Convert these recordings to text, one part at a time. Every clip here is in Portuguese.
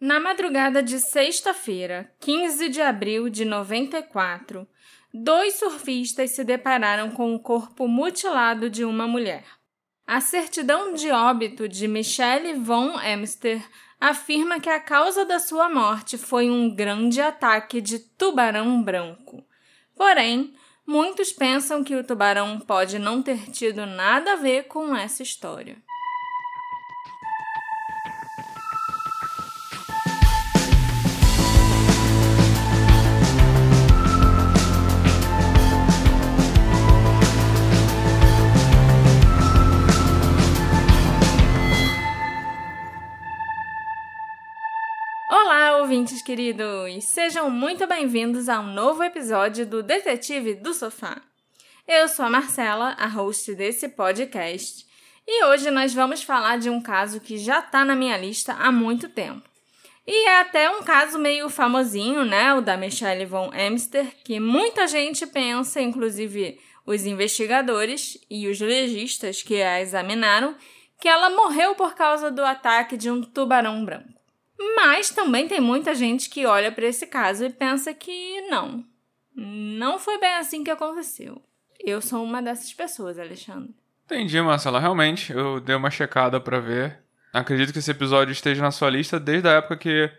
Na madrugada de sexta-feira, 15 de abril de 94, dois surfistas se depararam com o corpo mutilado de uma mulher. A certidão de óbito de Michelle von Emster afirma que a causa da sua morte foi um grande ataque de tubarão branco. Porém, muitos pensam que o tubarão pode não ter tido nada a ver com essa história. Ouvintes queridos! Sejam muito bem-vindos a um novo episódio do Detetive do Sofá. Eu sou a Marcela, a host desse podcast, e hoje nós vamos falar de um caso que já está na minha lista há muito tempo. E é até um caso meio famosinho, né? O da Michelle von Emster, que muita gente pensa, inclusive os investigadores e os legistas que a examinaram, que ela morreu por causa do ataque de um tubarão branco. Mas também tem muita gente que olha para esse caso e pensa que não. Não foi bem assim que aconteceu. Eu sou uma dessas pessoas, Alexandre. Entendi, Marcela. Realmente, eu dei uma checada para ver. Acredito que esse episódio esteja na sua lista desde a época que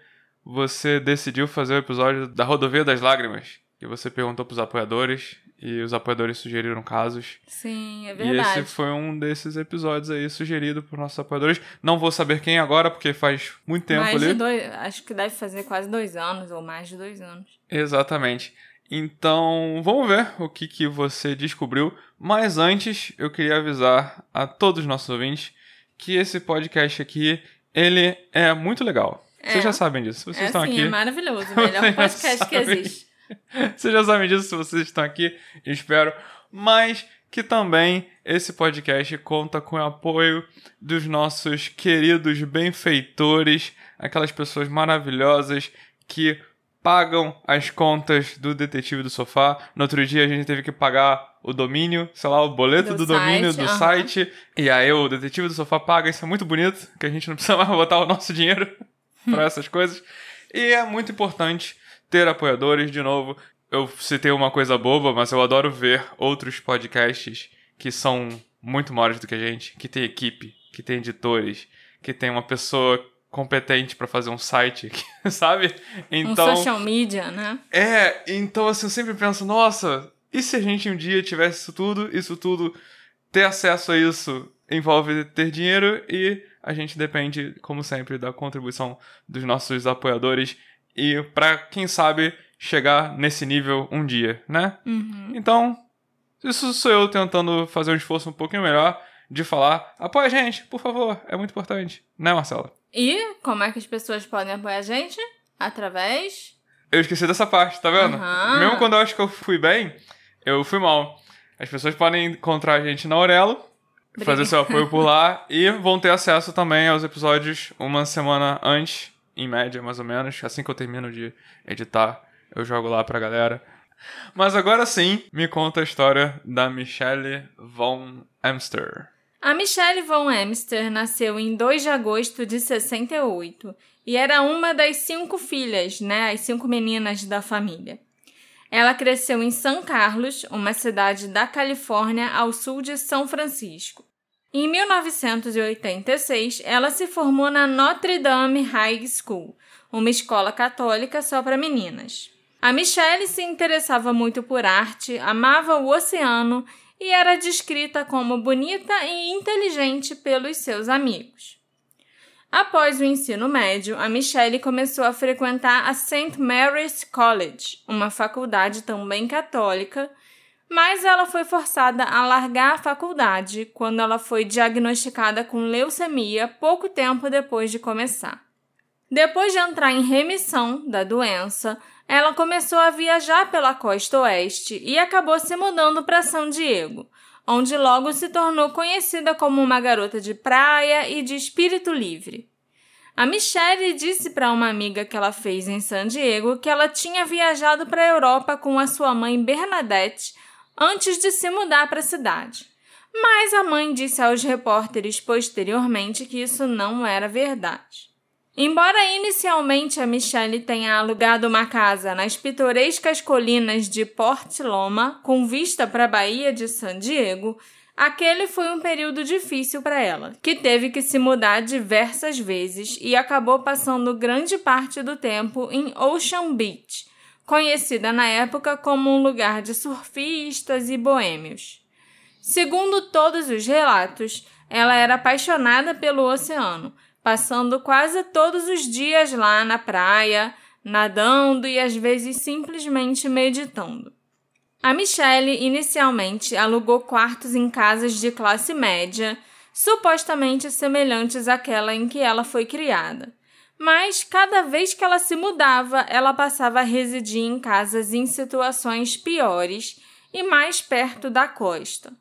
você decidiu fazer o episódio da Rodovia das Lágrimas. E você perguntou pros apoiadores e os apoiadores sugeriram casos. Sim, é verdade. E esse foi um desses episódios aí sugerido por nossos apoiadores. Não vou saber quem agora, porque faz muito tempo mais ali. De dois, acho que deve fazer quase dois anos, ou mais de dois anos. Exatamente. Então, vamos ver o que, que você descobriu. Mas antes, eu queria avisar a todos os nossos ouvintes que esse podcast aqui, ele é muito legal. É. Vocês já sabem disso. Vocês é, estão sim, aqui. É maravilhoso. O melhor podcast que existe. Vocês já sabem disso se vocês estão aqui, espero. Mas que também esse podcast conta com o apoio dos nossos queridos benfeitores, aquelas pessoas maravilhosas que pagam as contas do Detetive do Sofá. No outro dia a gente teve que pagar o domínio, sei lá, o boleto do, do site, domínio do site. E aí o Detetive do Sofá paga, isso é muito bonito, que a gente não precisa mais botar o nosso dinheiro para essas coisas. E é muito importante ter apoiadores, de novo. Eu citei uma coisa boba, mas eu adoro ver outros podcasts que são muito maiores do que a gente, que tem equipe, que tem editores, que tem uma pessoa competente para fazer um site, sabe? Então, um social media, né? É, então assim, eu sempre penso, nossa, e se a gente um dia tivesse isso tudo, isso tudo, ter acesso a isso envolve ter dinheiro e a gente depende, como sempre, da contribuição dos nossos apoiadores e para quem sabe chegar nesse nível um dia, né? Uhum. Então, isso sou eu tentando fazer um esforço um pouquinho melhor de falar, apoia a gente, por favor, é muito importante, né, Marcela? E como é que as pessoas podem apoiar a gente? Através. Eu esqueci dessa parte, tá vendo? Uhum. Mesmo quando eu acho que eu fui bem, eu fui mal. As pessoas podem encontrar a gente na Aurelo, fazer seu apoio por lá e vão ter acesso também aos episódios uma semana antes em média, mais ou menos. Assim que eu termino de editar, eu jogo lá pra galera. Mas agora sim, me conta a história da Michelle von Emster. A Michelle von Emster nasceu em 2 de agosto de 68 e era uma das cinco filhas, né, as cinco meninas da família. Ela cresceu em São Carlos, uma cidade da Califórnia ao sul de São Francisco. Em 1986, ela se formou na Notre Dame High School, uma escola católica só para meninas. A Michelle se interessava muito por arte, amava o oceano e era descrita como bonita e inteligente pelos seus amigos. Após o ensino médio, a Michelle começou a frequentar a St. Mary's College, uma faculdade também católica, mas ela foi forçada a largar a faculdade quando ela foi diagnosticada com leucemia pouco tempo depois de começar. Depois de entrar em remissão da doença, ela começou a viajar pela costa oeste e acabou se mudando para São Diego, onde logo se tornou conhecida como uma garota de praia e de espírito livre. A Michelle disse para uma amiga que ela fez em San Diego que ela tinha viajado para a Europa com a sua mãe Bernadette antes de se mudar para a cidade. Mas a mãe disse aos repórteres posteriormente que isso não era verdade. Embora inicialmente a Michelle tenha alugado uma casa nas pitorescas colinas de Port Loma, com vista para a Baía de San Diego, aquele foi um período difícil para ela, que teve que se mudar diversas vezes e acabou passando grande parte do tempo em Ocean Beach, conhecida na época como um lugar de surfistas e boêmios. Segundo todos os relatos, ela era apaixonada pelo oceano passando quase todos os dias lá na praia, nadando e às vezes simplesmente meditando. A Michelle inicialmente alugou quartos em casas de classe média, supostamente semelhantes àquela em que ela foi criada. Mas cada vez que ela se mudava, ela passava a residir em casas em situações piores e mais perto da costa.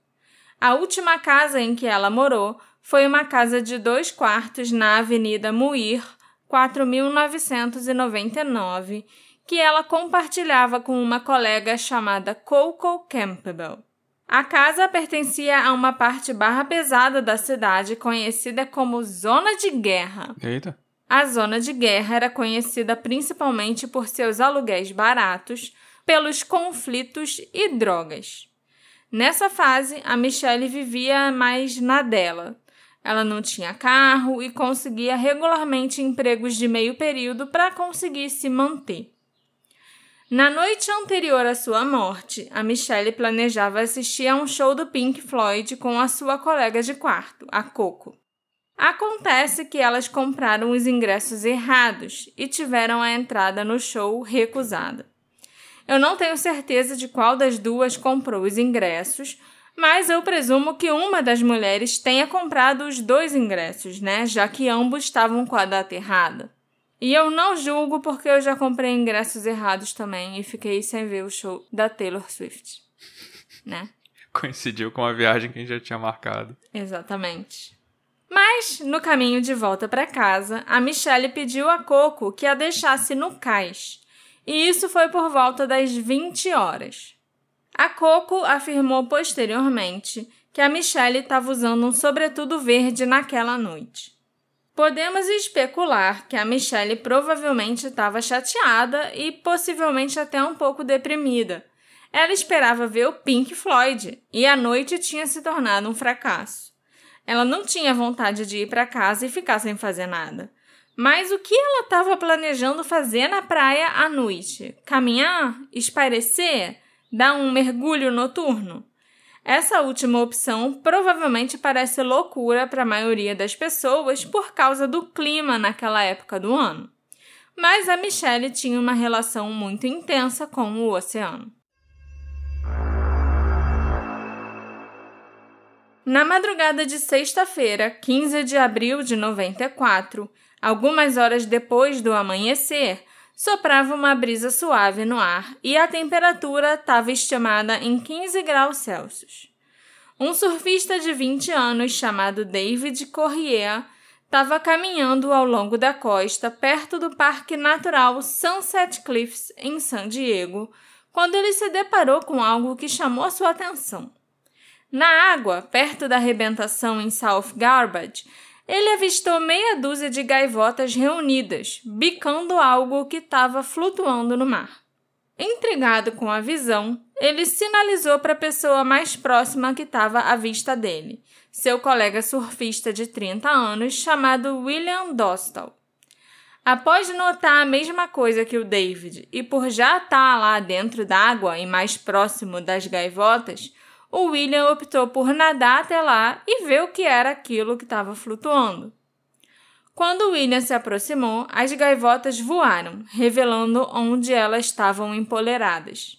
A última casa em que ela morou foi uma casa de dois quartos na Avenida Muir, 4999, que ela compartilhava com uma colega chamada Coco Campbell. A casa pertencia a uma parte barra pesada da cidade conhecida como Zona de Guerra. Eita. A Zona de Guerra era conhecida principalmente por seus aluguéis baratos, pelos conflitos e drogas. Nessa fase, a Michelle vivia mais na dela, ela não tinha carro e conseguia regularmente empregos de meio período para conseguir se manter. Na noite anterior à sua morte, a Michelle planejava assistir a um show do Pink Floyd com a sua colega de quarto, a Coco. Acontece que elas compraram os ingressos errados e tiveram a entrada no show recusada. Eu não tenho certeza de qual das duas comprou os ingressos, mas eu presumo que uma das mulheres tenha comprado os dois ingressos, né? Já que ambos estavam com a data errada. E eu não julgo porque eu já comprei ingressos errados também e fiquei sem ver o show da Taylor Swift, né? Coincidiu com a viagem que a gente já tinha marcado. Exatamente. Mas, no caminho de volta para casa, a Michelle pediu a Coco que a deixasse no cais. E isso foi por volta das 20 horas. A Coco afirmou posteriormente que a Michelle estava usando um sobretudo verde naquela noite. Podemos especular que a Michelle provavelmente estava chateada e possivelmente até um pouco deprimida. Ela esperava ver o Pink Floyd e a noite tinha se tornado um fracasso. Ela não tinha vontade de ir para casa e ficar sem fazer nada. Mas o que ela estava planejando fazer na praia à noite? Caminhar? Espairecer? dar um mergulho noturno? Essa última opção provavelmente parece loucura para a maioria das pessoas por causa do clima naquela época do ano. Mas a Michelle tinha uma relação muito intensa com o oceano. Na madrugada de sexta-feira, 15 de abril de 94, algumas horas depois do amanhecer, soprava uma brisa suave no ar e a temperatura estava estimada em 15 graus Celsius. Um surfista de 20 anos chamado David Corrier estava caminhando ao longo da costa perto do Parque Natural Sunset Cliffs, em San Diego, quando ele se deparou com algo que chamou sua atenção. Na água, perto da arrebentação em South Garbage, ele avistou meia dúzia de gaivotas reunidas, bicando algo que estava flutuando no mar. Intrigado com a visão, ele sinalizou para a pessoa mais próxima que estava à vista dele, seu colega surfista de 30 anos chamado William Dostal. Após notar a mesma coisa que o David e por já estar tá lá dentro d'água e mais próximo das gaivotas, o William optou por nadar até lá e ver o que era aquilo que estava flutuando. Quando William se aproximou, as gaivotas voaram, revelando onde elas estavam empoleradas.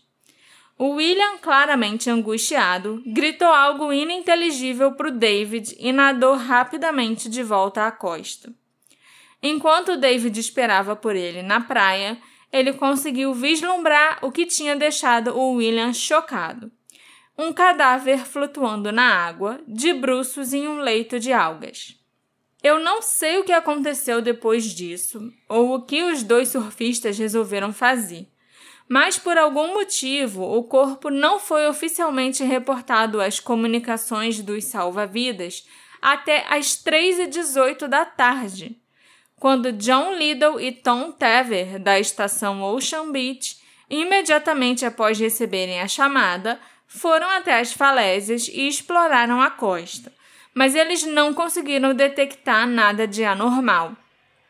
O William, claramente angustiado, gritou algo ininteligível para o David e nadou rapidamente de volta à costa. Enquanto David esperava por ele na praia, ele conseguiu vislumbrar o que tinha deixado o William chocado um cadáver flutuando na água, de bruços em um leito de algas. Eu não sei o que aconteceu depois disso, ou o que os dois surfistas resolveram fazer, mas por algum motivo o corpo não foi oficialmente reportado às comunicações dos salva-vidas até às 3h18 da tarde, quando John Liddell e Tom Tever, da estação Ocean Beach, imediatamente após receberem a chamada, foram até as falésias e exploraram a costa, mas eles não conseguiram detectar nada de anormal.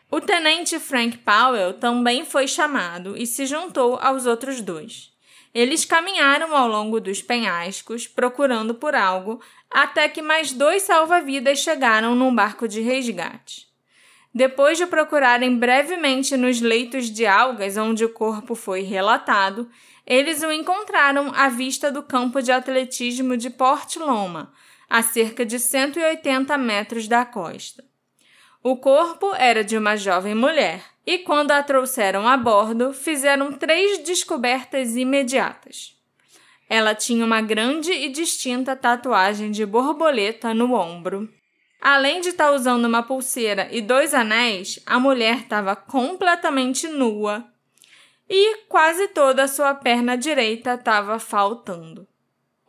O tenente Frank Powell também foi chamado e se juntou aos outros dois. Eles caminharam ao longo dos penhascos procurando por algo até que mais dois salva-vidas chegaram num barco de resgate. Depois de procurarem brevemente nos leitos de algas onde o corpo foi relatado, eles o encontraram à vista do campo de atletismo de Port Loma, a cerca de 180 metros da costa. O corpo era de uma jovem mulher, e quando a trouxeram a bordo, fizeram três descobertas imediatas. Ela tinha uma grande e distinta tatuagem de borboleta no ombro. Além de estar usando uma pulseira e dois anéis, a mulher estava completamente nua e quase toda a sua perna direita estava faltando.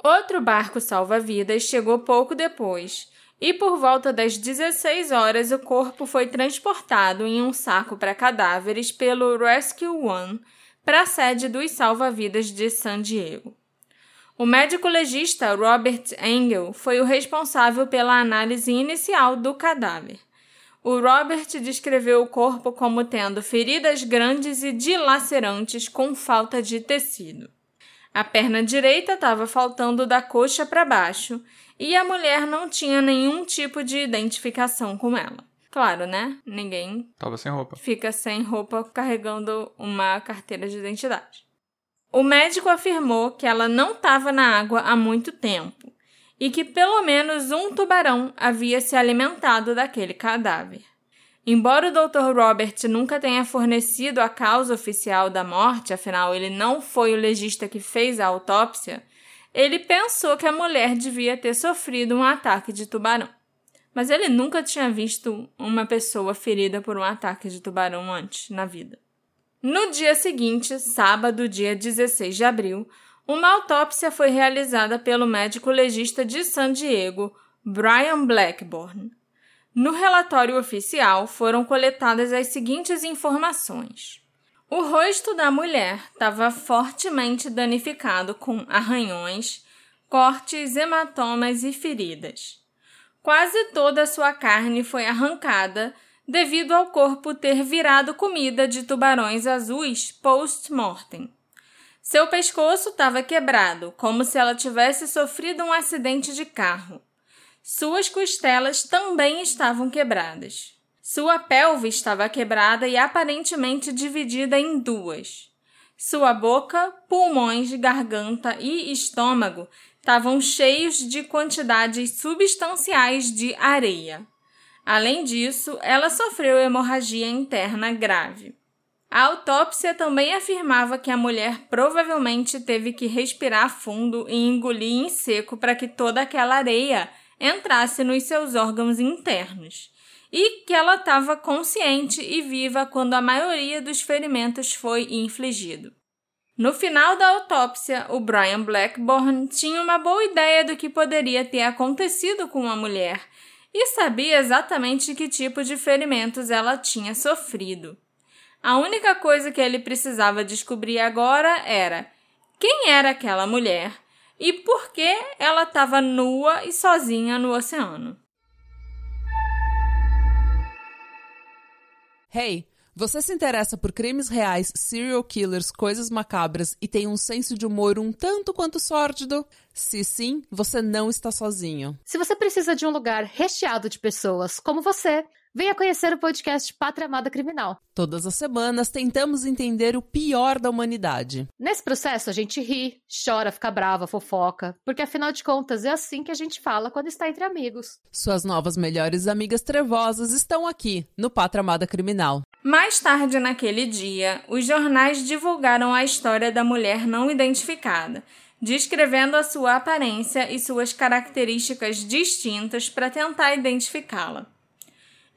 Outro barco salva-vidas chegou pouco depois e por volta das 16 horas o corpo foi transportado em um saco para cadáveres pelo Rescue One para a sede dos salva-vidas de San Diego. O médico legista Robert Engel foi o responsável pela análise inicial do cadáver. O Robert descreveu o corpo como tendo feridas grandes e dilacerantes com falta de tecido. A perna direita estava faltando da coxa para baixo e a mulher não tinha nenhum tipo de identificação com ela. Claro, né? Ninguém tava sem roupa. Fica sem roupa carregando uma carteira de identidade. O médico afirmou que ela não estava na água há muito tempo e que pelo menos um tubarão havia se alimentado daquele cadáver. Embora o Dr. Robert nunca tenha fornecido a causa oficial da morte, afinal ele não foi o legista que fez a autópsia, ele pensou que a mulher devia ter sofrido um ataque de tubarão. Mas ele nunca tinha visto uma pessoa ferida por um ataque de tubarão antes na vida. No dia seguinte, sábado, dia 16 de abril, uma autópsia foi realizada pelo médico legista de San Diego, Brian Blackburn. No relatório oficial foram coletadas as seguintes informações. O rosto da mulher estava fortemente danificado com arranhões, cortes, hematomas e feridas. Quase toda a sua carne foi arrancada devido ao corpo ter virado comida de tubarões azuis post-mortem. Seu pescoço estava quebrado, como se ela tivesse sofrido um acidente de carro. Suas costelas também estavam quebradas. Sua pelve estava quebrada e aparentemente dividida em duas. Sua boca, pulmões, garganta e estômago estavam cheios de quantidades substanciais de areia. Além disso, ela sofreu hemorragia interna grave. A autópsia também afirmava que a mulher provavelmente teve que respirar fundo e engolir em seco para que toda aquela areia entrasse nos seus órgãos internos, e que ela estava consciente e viva quando a maioria dos ferimentos foi infligido. No final da autópsia, o Brian Blackburn tinha uma boa ideia do que poderia ter acontecido com a mulher e sabia exatamente que tipo de ferimentos ela tinha sofrido. A única coisa que ele precisava descobrir agora era quem era aquela mulher e por que ela estava nua e sozinha no oceano. Hey, você se interessa por crimes reais, serial killers, coisas macabras e tem um senso de humor um tanto quanto sórdido? Se sim, você não está sozinho. Se você precisa de um lugar recheado de pessoas como você, venha conhecer o podcast Pátria Amada Criminal. Todas as semanas tentamos entender o pior da humanidade. Nesse processo a gente ri, chora, fica brava, fofoca, porque afinal de contas é assim que a gente fala quando está entre amigos. Suas novas melhores amigas trevosas estão aqui no Pátria Amada Criminal. Mais tarde naquele dia, os jornais divulgaram a história da mulher não identificada, descrevendo a sua aparência e suas características distintas para tentar identificá-la.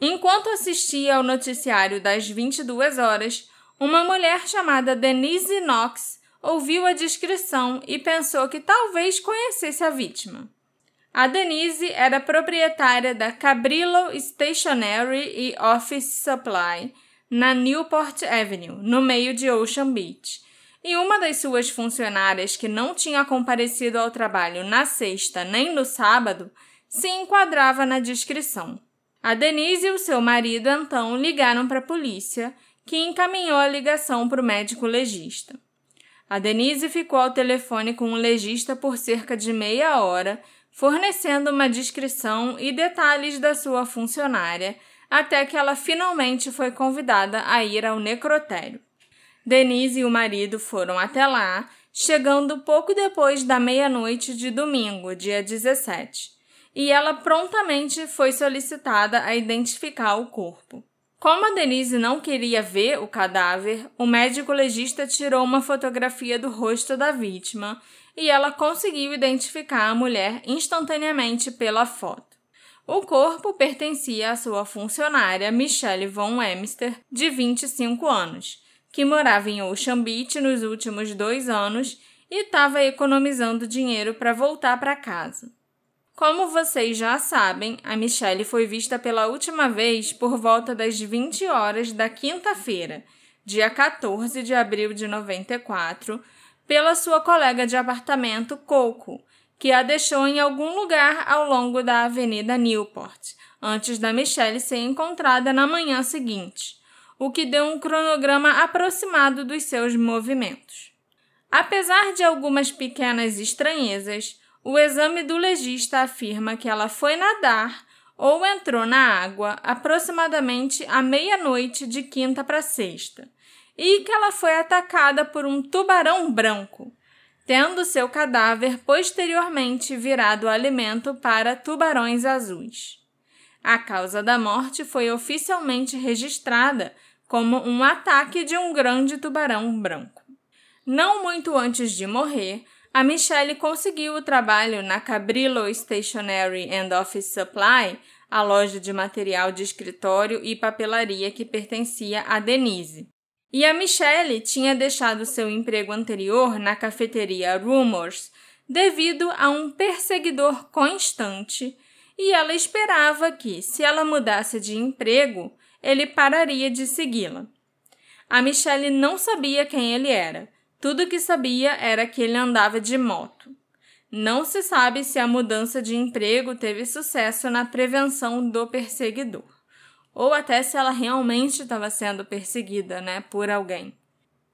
Enquanto assistia ao noticiário das 22 horas, uma mulher chamada Denise Knox ouviu a descrição e pensou que talvez conhecesse a vítima. A Denise era proprietária da Cabrillo Stationery e Office Supply na Newport Avenue, no meio de Ocean Beach. E uma das suas funcionárias que não tinha comparecido ao trabalho na sexta nem no sábado se enquadrava na descrição. A Denise e o seu marido então ligaram para a polícia, que encaminhou a ligação para o médico legista. A Denise ficou ao telefone com o legista por cerca de meia hora, fornecendo uma descrição e detalhes da sua funcionária, até que ela finalmente foi convidada a ir ao necrotério. Denise e o marido foram até lá, chegando pouco depois da meia-noite de domingo, dia 17, e ela prontamente foi solicitada a identificar o corpo. Como a Denise não queria ver o cadáver, o médico legista tirou uma fotografia do rosto da vítima e ela conseguiu identificar a mulher instantaneamente pela foto. O corpo pertencia à sua funcionária Michelle von Emster, de 25 anos, que morava em Ocean Beach nos últimos dois anos e estava economizando dinheiro para voltar para casa. Como vocês já sabem, a Michelle foi vista pela última vez por volta das 20 horas da quinta-feira, dia 14 de abril de 94, pela sua colega de apartamento Coco, que a deixou em algum lugar ao longo da Avenida Newport, antes da Michelle ser encontrada na manhã seguinte, o que deu um cronograma aproximado dos seus movimentos. Apesar de algumas pequenas estranhezas, o exame do legista afirma que ela foi nadar ou entrou na água aproximadamente à meia-noite de quinta para sexta e que ela foi atacada por um tubarão branco, tendo seu cadáver posteriormente virado alimento para tubarões azuis. A causa da morte foi oficialmente registrada como um ataque de um grande tubarão branco. Não muito antes de morrer, a Michelle conseguiu o trabalho na Cabrillo Stationery and Office Supply, a loja de material de escritório e papelaria que pertencia a Denise. E a Michelle tinha deixado seu emprego anterior na cafeteria Rumors devido a um perseguidor constante, e ela esperava que, se ela mudasse de emprego, ele pararia de segui-la. A Michelle não sabia quem ele era, tudo que sabia era que ele andava de moto. Não se sabe se a mudança de emprego teve sucesso na prevenção do perseguidor, ou até se ela realmente estava sendo perseguida, né, por alguém.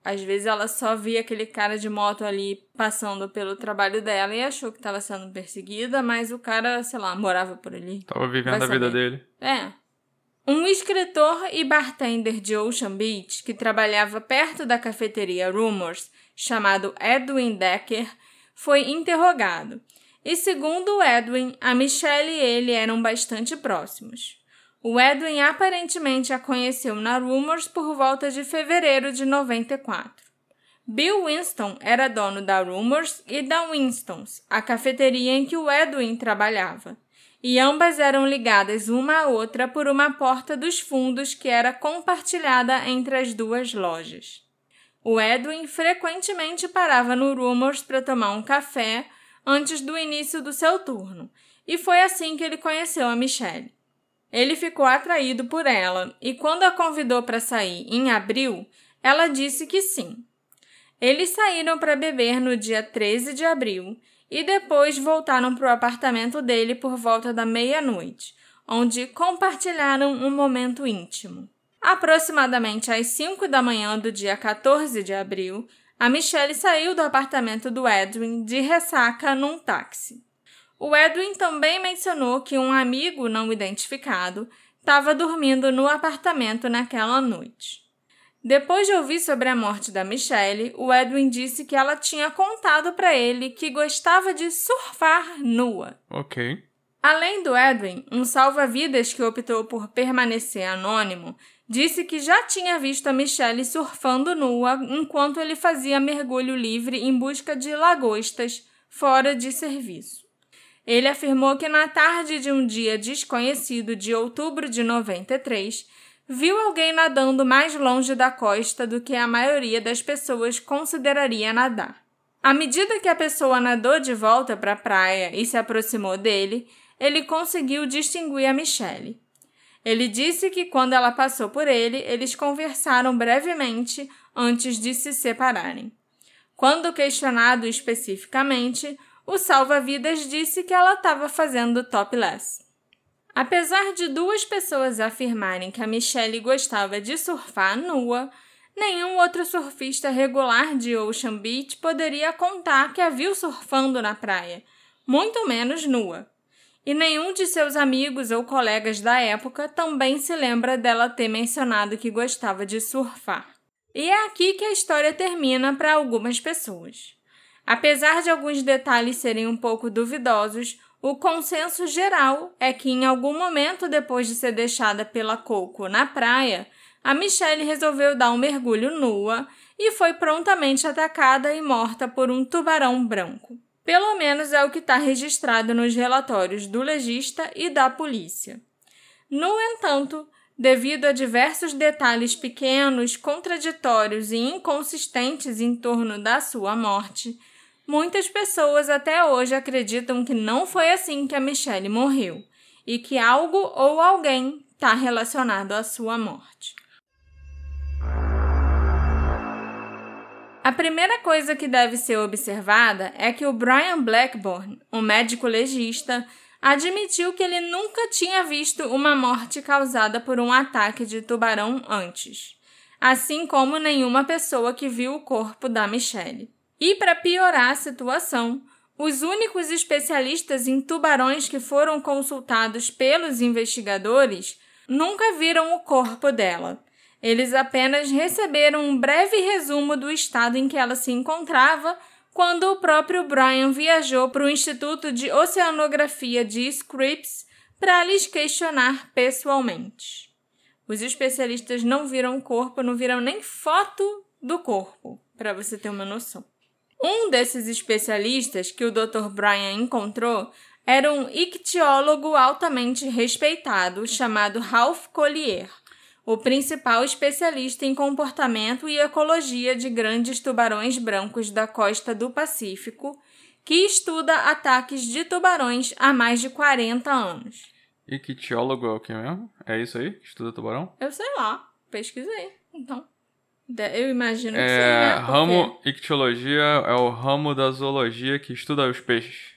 Às vezes ela só via aquele cara de moto ali passando pelo trabalho dela e achou que estava sendo perseguida, mas o cara, sei lá, morava por ali. Tava vivendo a vida dele. É, um escritor e bartender de Ocean Beach que trabalhava perto da cafeteria Rumors, chamado Edwin Decker, foi interrogado. E segundo Edwin, a Michelle e ele eram bastante próximos. O Edwin aparentemente a conheceu na Rumors por volta de fevereiro de 94. Bill Winston era dono da Rumors e da Winstons, a cafeteria em que o Edwin trabalhava e ambas eram ligadas uma à outra por uma porta dos fundos que era compartilhada entre as duas lojas. O Edwin frequentemente parava no Rumors para tomar um café antes do início do seu turno, e foi assim que ele conheceu a Michelle. Ele ficou atraído por ela e, quando a convidou para sair em abril, ela disse que sim. Eles saíram para beber no dia 13 de abril e depois voltaram para o apartamento dele por volta da meia-noite, onde compartilharam um momento íntimo. Aproximadamente às 5 da manhã do dia 14 de abril, a Michelle saiu do apartamento do Edwin de ressaca num táxi. O Edwin também mencionou que um amigo não identificado estava dormindo no apartamento naquela noite. Depois de ouvir sobre a morte da Michelle, o Edwin disse que ela tinha contado para ele que gostava de surfar nua. Ok. Além do Edwin, um salva-vidas que optou por permanecer anônimo disse que já tinha visto a Michelle surfando nua enquanto ele fazia mergulho livre em busca de lagostas fora de serviço. Ele afirmou que na tarde de um dia desconhecido de outubro de 93, viu alguém nadando mais longe da costa do que a maioria das pessoas consideraria nadar. À medida que a pessoa nadou de volta para a praia e se aproximou dele, ele conseguiu distinguir a Michelle. Ele disse que quando ela passou por ele, eles conversaram brevemente antes de se separarem. Quando questionado especificamente, o salva-vidas disse que ela estava fazendo topless. Apesar de duas pessoas afirmarem que a Michelle gostava de surfar nua, nenhum outro surfista regular de Ocean Beach poderia contar que a viu surfando na praia, muito menos nua. E nenhum de seus amigos ou colegas da época também se lembra dela ter mencionado que gostava de surfar. E é aqui que a história termina para algumas pessoas. Apesar de alguns detalhes serem um pouco duvidosos, o consenso geral é que em algum momento depois de ser deixada pela Coco na praia, a Michelle resolveu dar um mergulho nua e foi prontamente atacada e morta por um tubarão branco. Pelo menos é o que está registrado nos relatórios do legista e da polícia. No entanto, devido a diversos detalhes pequenos, contraditórios e inconsistentes em torno da sua morte, muitas pessoas até hoje acreditam que não foi assim que a Michelle morreu e que algo ou alguém está relacionado à sua morte. A primeira coisa que deve ser observada é que o Brian Blackburn, um médico legista, admitiu que ele nunca tinha visto uma morte causada por um ataque de tubarão antes, assim como nenhuma pessoa que viu o corpo da Michelle. E para piorar a situação, os únicos especialistas em tubarões que foram consultados pelos investigadores nunca viram o corpo dela. Eles apenas receberam um breve resumo do estado em que ela se encontrava quando o próprio Brian viajou para o Instituto de Oceanografia de Scripps para lhes questionar pessoalmente. Os especialistas não viram o corpo, não viram nem foto do corpo, para você ter uma noção. Um desses especialistas que o Dr. Brian encontrou era um ictiólogo altamente respeitado chamado Ralph Collier o principal especialista em comportamento e ecologia de grandes tubarões brancos da costa do Pacífico, que estuda ataques de tubarões há mais de 40 anos. Ictiólogo é o que mesmo? É isso aí? Estuda tubarão? Eu sei lá, pesquisei. Então, eu imagino que é, sim, né? Porque... Ramo ictiologia é o ramo da zoologia que estuda os peixes.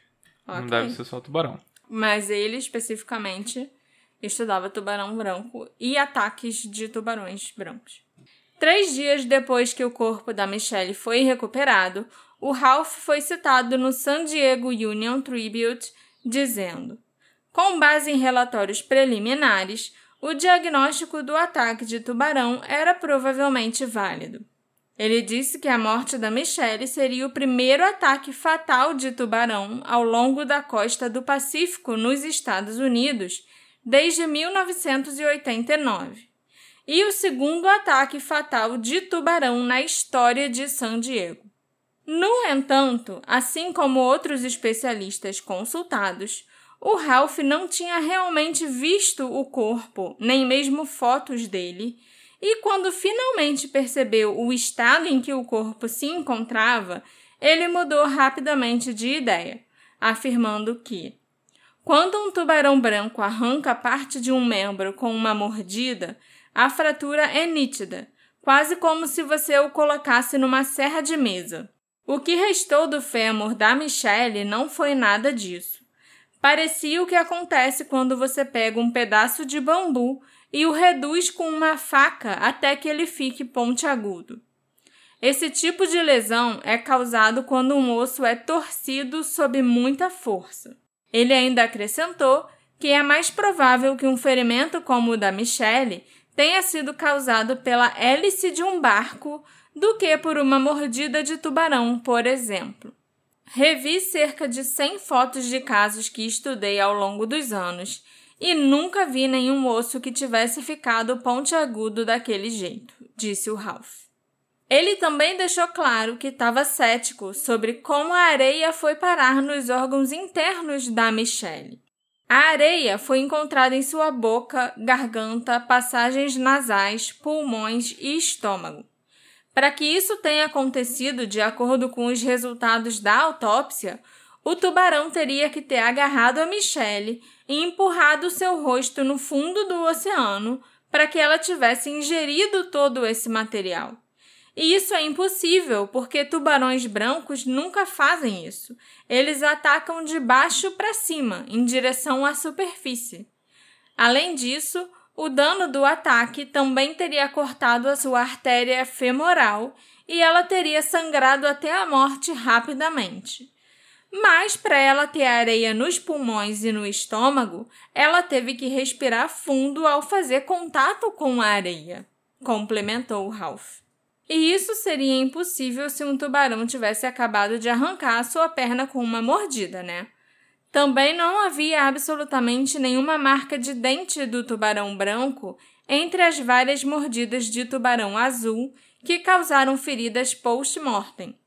Okay. Não deve ser só tubarão. Mas ele especificamente estudava tubarão branco e ataques de tubarões brancos. Três dias depois que o corpo da Michelle foi recuperado, o Ralph foi citado no San Diego Union Tribute, dizendo: Com base em relatórios preliminares, o diagnóstico do ataque de tubarão era provavelmente válido. Ele disse que a morte da Michelle seria o primeiro ataque fatal de tubarão ao longo da costa do Pacífico nos Estados Unidos desde 1989 e o segundo ataque fatal de tubarão na história de San Diego. No entanto, assim como outros especialistas consultados, o Ralph não tinha realmente visto o corpo, nem mesmo fotos dele, e quando finalmente percebeu o estado em que o corpo se encontrava, ele mudou rapidamente de ideia, afirmando que quando um tubarão branco arranca parte de um membro com uma mordida, a fratura é nítida, quase como se você o colocasse numa serra de mesa. O que restou do fêmur da Michelle não foi nada disso. Parecia o que acontece quando você pega um pedaço de bambu e o reduz com uma faca até que ele fique pontiagudo. Esse tipo de lesão é causado quando um osso é torcido sob muita força. Ele ainda acrescentou que é mais provável que um ferimento como o da Michelle tenha sido causado pela hélice de um barco do que por uma mordida de tubarão, por exemplo. Revi cerca de 100 fotos de casos que estudei ao longo dos anos e nunca vi nenhum osso que tivesse ficado pontiagudo daquele jeito, disse o Ralph. Ele também deixou claro que estava cético sobre como a areia foi parar nos órgãos internos da Michelle. A areia foi encontrada em sua boca, garganta, passagens nasais, pulmões e estômago. Para que isso tenha acontecido de acordo com os resultados da autópsia, o tubarão teria que ter agarrado a Michelle e empurrado seu rosto no fundo do oceano para que ela tivesse ingerido todo esse material. E isso é impossível porque tubarões brancos nunca fazem isso. Eles atacam de baixo para cima, em direção à superfície. Além disso, o dano do ataque também teria cortado a sua artéria femoral e ela teria sangrado até a morte rapidamente. Mas, para ela ter areia nos pulmões e no estômago, ela teve que respirar fundo ao fazer contato com a areia, complementou Ralph. E isso seria impossível se um tubarão tivesse acabado de arrancar a sua perna com uma mordida, né? Também não havia absolutamente nenhuma marca de dente do tubarão branco entre as várias mordidas de tubarão azul que causaram feridas post-mortem.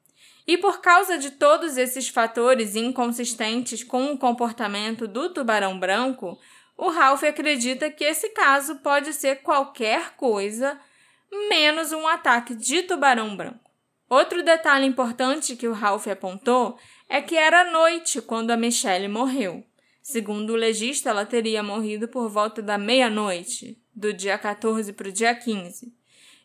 E por causa de todos esses fatores inconsistentes com o comportamento do tubarão branco, o Ralph acredita que esse caso pode ser qualquer coisa menos um ataque de tubarão branco. Outro detalhe importante que o Ralph apontou é que era noite quando a Michelle morreu. Segundo o legista, ela teria morrido por volta da meia-noite, do dia 14 para o dia 15.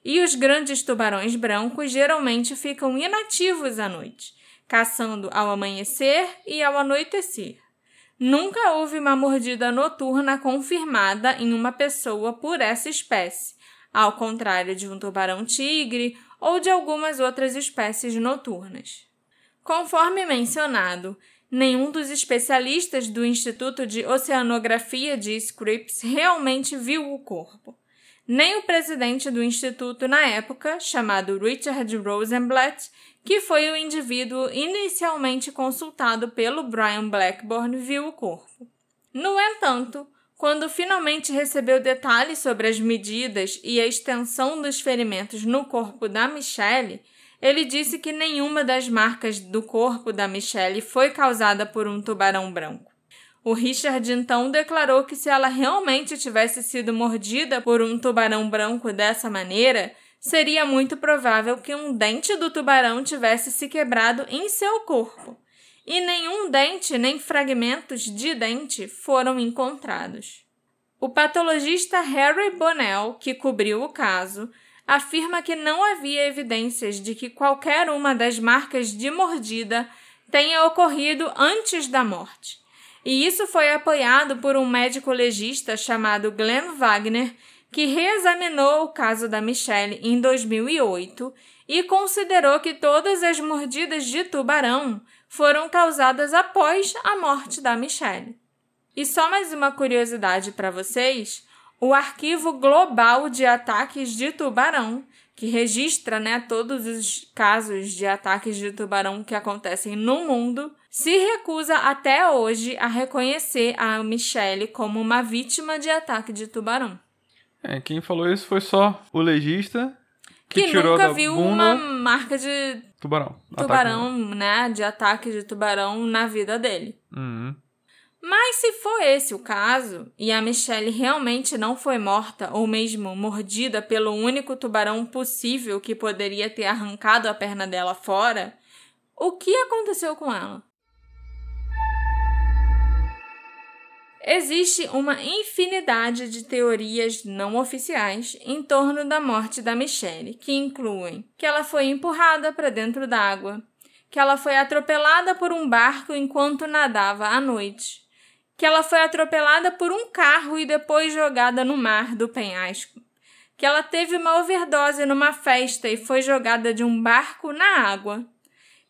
E os grandes tubarões brancos geralmente ficam inativos à noite, caçando ao amanhecer e ao anoitecer. Nunca houve uma mordida noturna confirmada em uma pessoa por essa espécie, ao contrário de um tubarão-tigre ou de algumas outras espécies noturnas. Conforme mencionado, nenhum dos especialistas do Instituto de Oceanografia de Scripps realmente viu o corpo. Nem o presidente do instituto na época, chamado Richard Rosenblatt, que foi o indivíduo inicialmente consultado pelo Brian Blackburn, viu o corpo. No entanto, quando finalmente recebeu detalhes sobre as medidas e a extensão dos ferimentos no corpo da Michelle, ele disse que nenhuma das marcas do corpo da Michelle foi causada por um tubarão branco. O Richard então declarou que se ela realmente tivesse sido mordida por um tubarão branco dessa maneira, seria muito provável que um dente do tubarão tivesse se quebrado em seu corpo e nenhum dente nem fragmentos de dente foram encontrados. O patologista Harry Bonnell, que cobriu o caso, afirma que não havia evidências de que qualquer uma das marcas de mordida tenha ocorrido antes da morte. E isso foi apoiado por um médico legista chamado Glenn Wagner, que reexaminou o caso da Michelle em 2008 e considerou que todas as mordidas de tubarão foram causadas após a morte da Michelle. E só mais uma curiosidade para vocês: o Arquivo Global de Ataques de Tubarão, que registra né, todos os casos de ataques de tubarão que acontecem no mundo, se recusa até hoje a reconhecer a Michelle como uma vítima de ataque de tubarão. É, quem falou isso foi só o legista que, que tirou nunca da viu bunda uma marca de tubarão. Ataque tubarão, né, de ataque de tubarão na vida dele. Uhum. Mas se for esse o caso, e a Michelle realmente não foi morta ou mesmo mordida pelo único tubarão possível que poderia ter arrancado a perna dela fora, o que aconteceu com ela? Existe uma infinidade de teorias não oficiais em torno da morte da Michelle, que incluem que ela foi empurrada para dentro d'água, que ela foi atropelada por um barco enquanto nadava à noite, que ela foi atropelada por um carro e depois jogada no mar do penhasco, que ela teve uma overdose numa festa e foi jogada de um barco na água,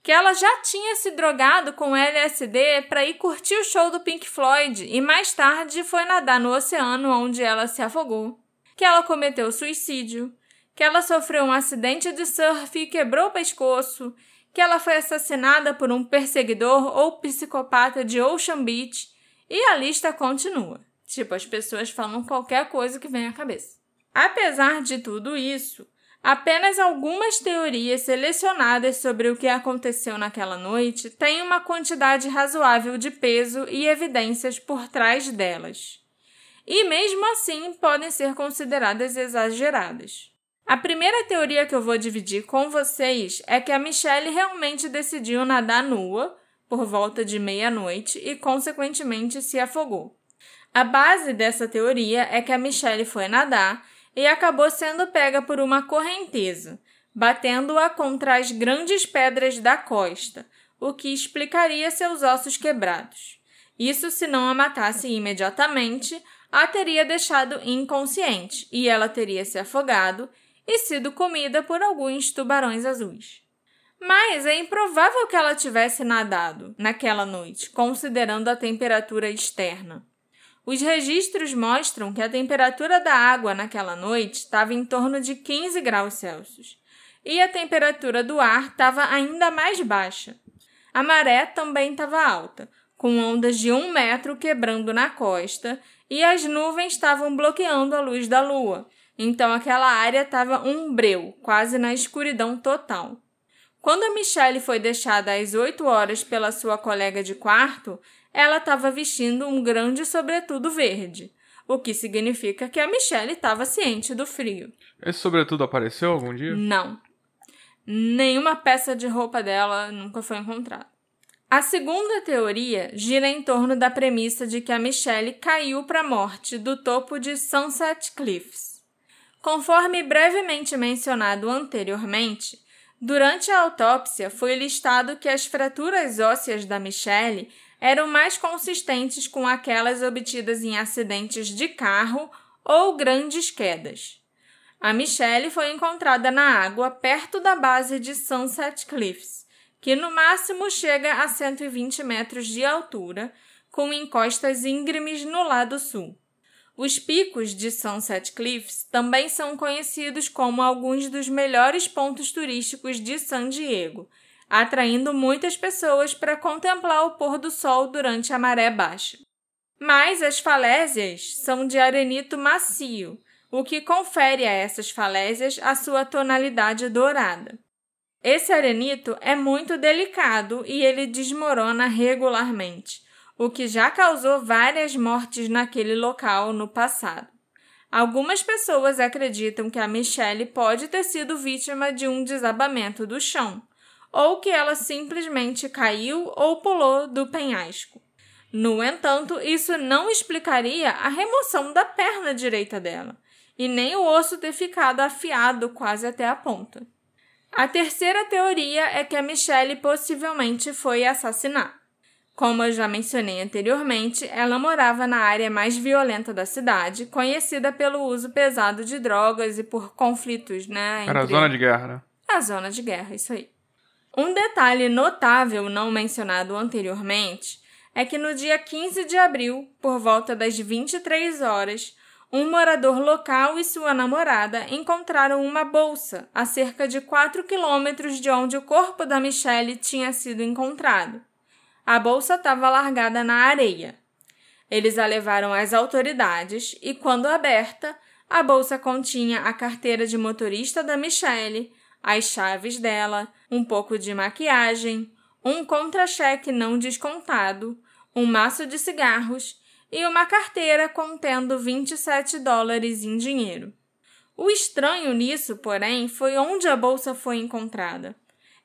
que ela já tinha se drogado com LSD para ir curtir o show do Pink Floyd e mais tarde foi nadar no oceano onde ela se afogou, que ela cometeu suicídio, que ela sofreu um acidente de surf e quebrou o pescoço, que ela foi assassinada por um perseguidor ou psicopata de Ocean Beach e a lista continua. Tipo, as pessoas falam qualquer coisa que vem à cabeça. Apesar de tudo isso, Apenas algumas teorias selecionadas sobre o que aconteceu naquela noite têm uma quantidade razoável de peso e evidências por trás delas. E mesmo assim podem ser consideradas exageradas. A primeira teoria que eu vou dividir com vocês é que a Michelle realmente decidiu nadar nua por volta de meia-noite e, consequentemente, se afogou. A base dessa teoria é que a Michelle foi nadar e acabou sendo pega por uma correnteza, batendo-a contra as grandes pedras da costa, o que explicaria seus ossos quebrados. Isso se não a matasse imediatamente, a teria deixado inconsciente e ela teria se afogado e sido comida por alguns tubarões azuis. Mas é improvável que ela tivesse nadado naquela noite, considerando a temperatura externa. Os registros mostram que a temperatura da água naquela noite estava em torno de 15 graus Celsius e a temperatura do ar estava ainda mais baixa. A maré também estava alta, com ondas de um metro quebrando na costa e as nuvens estavam bloqueando a luz da lua, então aquela área estava um breu, quase na escuridão total. Quando a Michelle foi deixada às 8 horas pela sua colega de quarto, ela estava vestindo um grande sobretudo verde, o que significa que a Michelle estava ciente do frio. Esse sobretudo apareceu algum dia? Não. Nenhuma peça de roupa dela nunca foi encontrada. A segunda teoria gira em torno da premissa de que a Michelle caiu para a morte do topo de Sunset Cliffs. Conforme brevemente mencionado anteriormente, durante a autópsia foi listado que as fraturas ósseas da Michelle eram mais consistentes com aquelas obtidas em acidentes de carro ou grandes quedas. A Michelle foi encontrada na água perto da base de Sunset Cliffs, que no máximo chega a 120 metros de altura, com encostas íngremes no lado sul. Os picos de Sunset Cliffs também são conhecidos como alguns dos melhores pontos turísticos de San Diego, atraindo muitas pessoas para contemplar o pôr do sol durante a maré baixa. Mas as falésias são de arenito macio, o que confere a essas falésias a sua tonalidade dourada. Esse arenito é muito delicado e ele desmorona regularmente, o que já causou várias mortes naquele local no passado. Algumas pessoas acreditam que a Michelle pode ter sido vítima de um desabamento do chão, ou que ela simplesmente caiu ou pulou do penhasco. No entanto, isso não explicaria a remoção da perna direita dela, e nem o osso ter ficado afiado quase até a ponta. A terceira teoria é que a Michelle possivelmente foi assassinada. Como eu já mencionei anteriormente, ela morava na área mais violenta da cidade, conhecida pelo uso pesado de drogas e por conflitos, né? Era a zona de guerra, né? A zona de guerra, isso aí. Um detalhe notável não mencionado anteriormente é que no dia 15 de abril, por volta das 23 horas, um morador local e sua namorada encontraram uma bolsa a cerca de 4 quilômetros de onde o corpo da Michelle tinha sido encontrado. A bolsa estava largada na areia. Eles a levaram às autoridades e, quando aberta, a bolsa continha a carteira de motorista da Michelle, as chaves dela, um pouco de maquiagem, um contra-cheque não descontado, um maço de cigarros e uma carteira contendo 27 dólares em dinheiro. O estranho nisso, porém, foi onde a bolsa foi encontrada.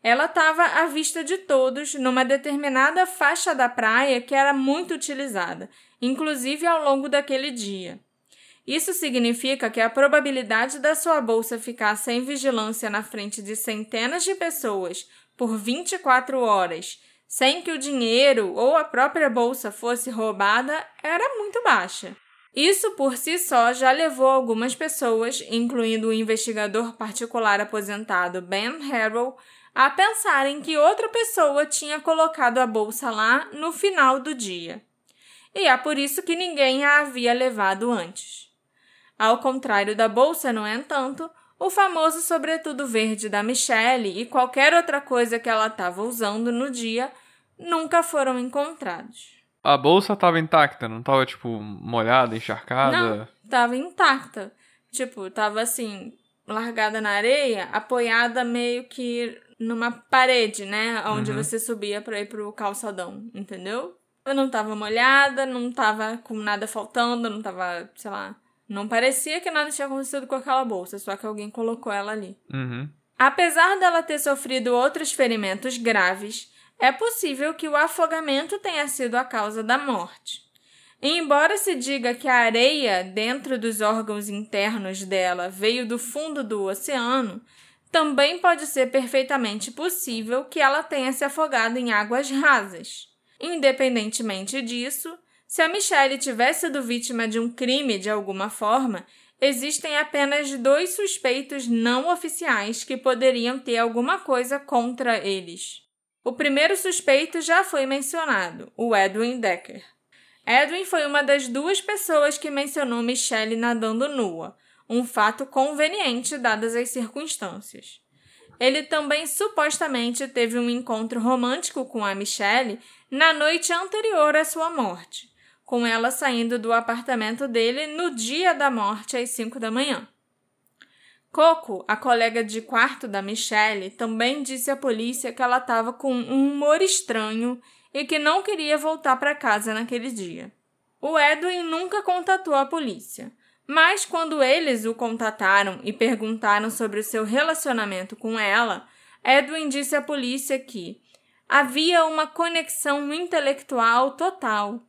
Ela estava à vista de todos numa determinada faixa da praia que era muito utilizada, inclusive ao longo daquele dia. Isso significa que a probabilidade da sua bolsa ficar sem vigilância na frente de centenas de pessoas por 24 horas, sem que o dinheiro ou a própria bolsa fosse roubada, era muito baixa. Isso por si só já levou algumas pessoas, incluindo o investigador particular aposentado Ben Harrell, a pensarem que outra pessoa tinha colocado a bolsa lá no final do dia. E é por isso que ninguém a havia levado antes. Ao contrário da bolsa, no entanto, o famoso sobretudo verde da Michelle e qualquer outra coisa que ela estava usando no dia nunca foram encontrados. A bolsa estava intacta, não estava tipo molhada, encharcada? Não, estava intacta. Tipo, estava assim, largada na areia, apoiada meio que numa parede, né, onde uhum. você subia para ir pro calçadão, entendeu? Eu não estava molhada, não estava com nada faltando, não estava, sei lá, Não parecia que nada tinha acontecido com aquela bolsa, só que alguém colocou ela ali. Uhum. Apesar dela ter sofrido outros ferimentos graves, é possível que o afogamento tenha sido a causa da morte. E embora se diga que a areia dentro dos órgãos internos dela veio do fundo do oceano, também pode ser perfeitamente possível que ela tenha se afogado em águas rasas. Independentemente disso, se a Michelle tivesse sido vítima de um crime de alguma forma, existem apenas dois suspeitos não oficiais que poderiam ter alguma coisa contra eles. O primeiro suspeito já foi mencionado, o Edwin Decker. Edwin foi uma das duas pessoas que mencionou Michelle nadando nua, um fato conveniente dadas as circunstâncias. Ele também supostamente teve um encontro romântico com a Michelle na noite anterior à sua morte, com ela saindo do apartamento dele no dia da morte às 5 da manhã. Coco, a colega de quarto da Michelle, também disse à polícia que ela estava com um humor estranho e que não queria voltar para casa naquele dia. O Edwin nunca contatou a polícia, mas quando eles o contataram e perguntaram sobre o seu relacionamento com ela, Edwin disse à polícia que havia uma conexão intelectual total.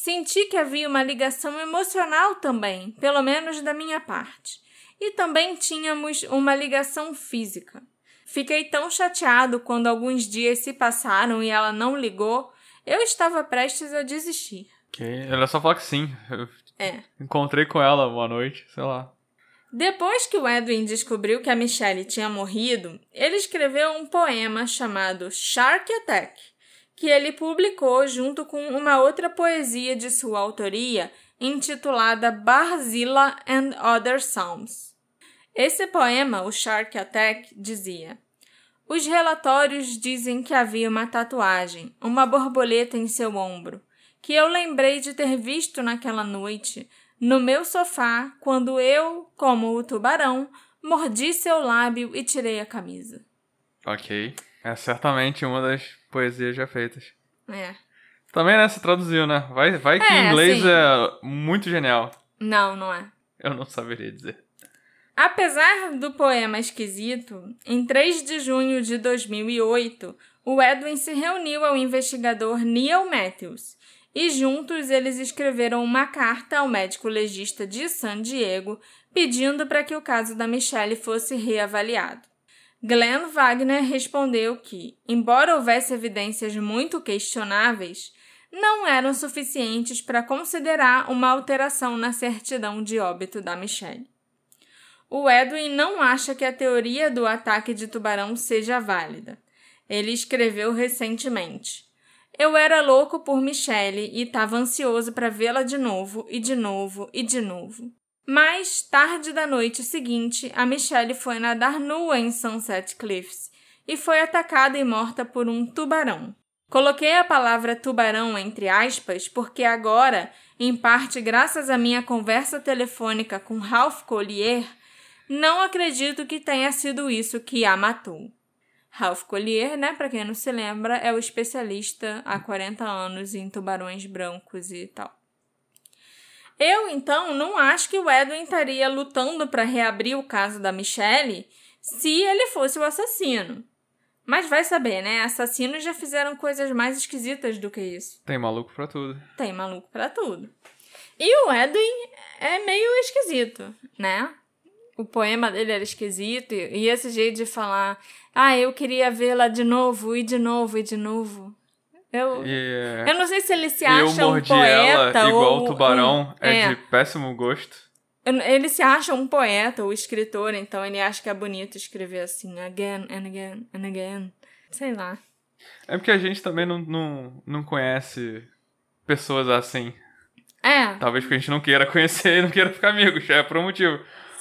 Senti que havia uma ligação emocional também, pelo menos da minha parte. E também tínhamos uma ligação física. Fiquei tão chateado quando alguns dias se passaram e ela não ligou, eu estava prestes a desistir. Okay. Ela só fala que sim. Eu É. encontrei com ela uma noite, sei lá. Depois que o Edwin descobriu que a Michelle tinha morrido, ele escreveu um poema chamado Shark Attack, que ele publicou junto com uma outra poesia de sua autoria intitulada Barzilla and Other Psalms. Esse poema, o Shark Attack, dizia: Os relatórios dizem que havia uma tatuagem, uma borboleta em seu ombro, que eu lembrei de ter visto naquela noite no meu sofá quando eu, como o tubarão, mordi seu lábio e tirei a camisa. Ok. É certamente uma das poesias já feitas. É. Também, né? Se traduziu, né? Vai, vai que É, inglês assim- é muito genial. Não, não é. Eu não saberia dizer. Apesar do poema esquisito, em 3 de junho de 2008, o Edwin se reuniu ao investigador Neil Matthews e juntos eles escreveram uma carta ao médico legista de San Diego pedindo para que o caso da Michelle fosse reavaliado. Glenn Wagner respondeu que, embora houvesse evidências muito questionáveis, não eram suficientes para considerar uma alteração na certidão de óbito da Michelle. O Edwin não acha que a teoria do ataque de tubarão seja válida. Ele escreveu recentemente: Eu era louco por Michelle e estava ansioso para vê-la de novo e de novo e de novo. Mais tarde da noite seguinte, a Michelle foi nadar nua em Sunset Cliffs e foi atacada e morta por um tubarão. Coloquei a palavra tubarão entre aspas porque agora, em parte graças à minha conversa telefônica com Ralph Collier, não acredito que tenha sido isso que a matou. Ralph Collier, né, para quem não se lembra, é o especialista há 40 anos em tubarões brancos e tal. Eu, então, não acho que o Edwin estaria lutando para reabrir o caso da Michelle se ele fosse o assassino. Mas vai saber, né? Assassinos já fizeram coisas mais esquisitas do que isso. Tem maluco pra tudo. Tem maluco pra tudo. E o Edwin é meio esquisito, né? O poema dele era esquisito e e esse jeito de falar, ah, eu queria vê-la de novo e de novo e de novo. Eu, E eu não sei se ele se eu acha um mordi poeta ela igual ou o tubarão. um- é. de péssimo gosto. Eu- Ele se acha um poeta ou escritor, então ele acha que é bonito escrever assim, again and again and again. Sei lá. É porque a gente também não, não, não conhece pessoas assim. É, Talvez porque a gente não queira conhecer e não queira ficar amigos. É por um motivo.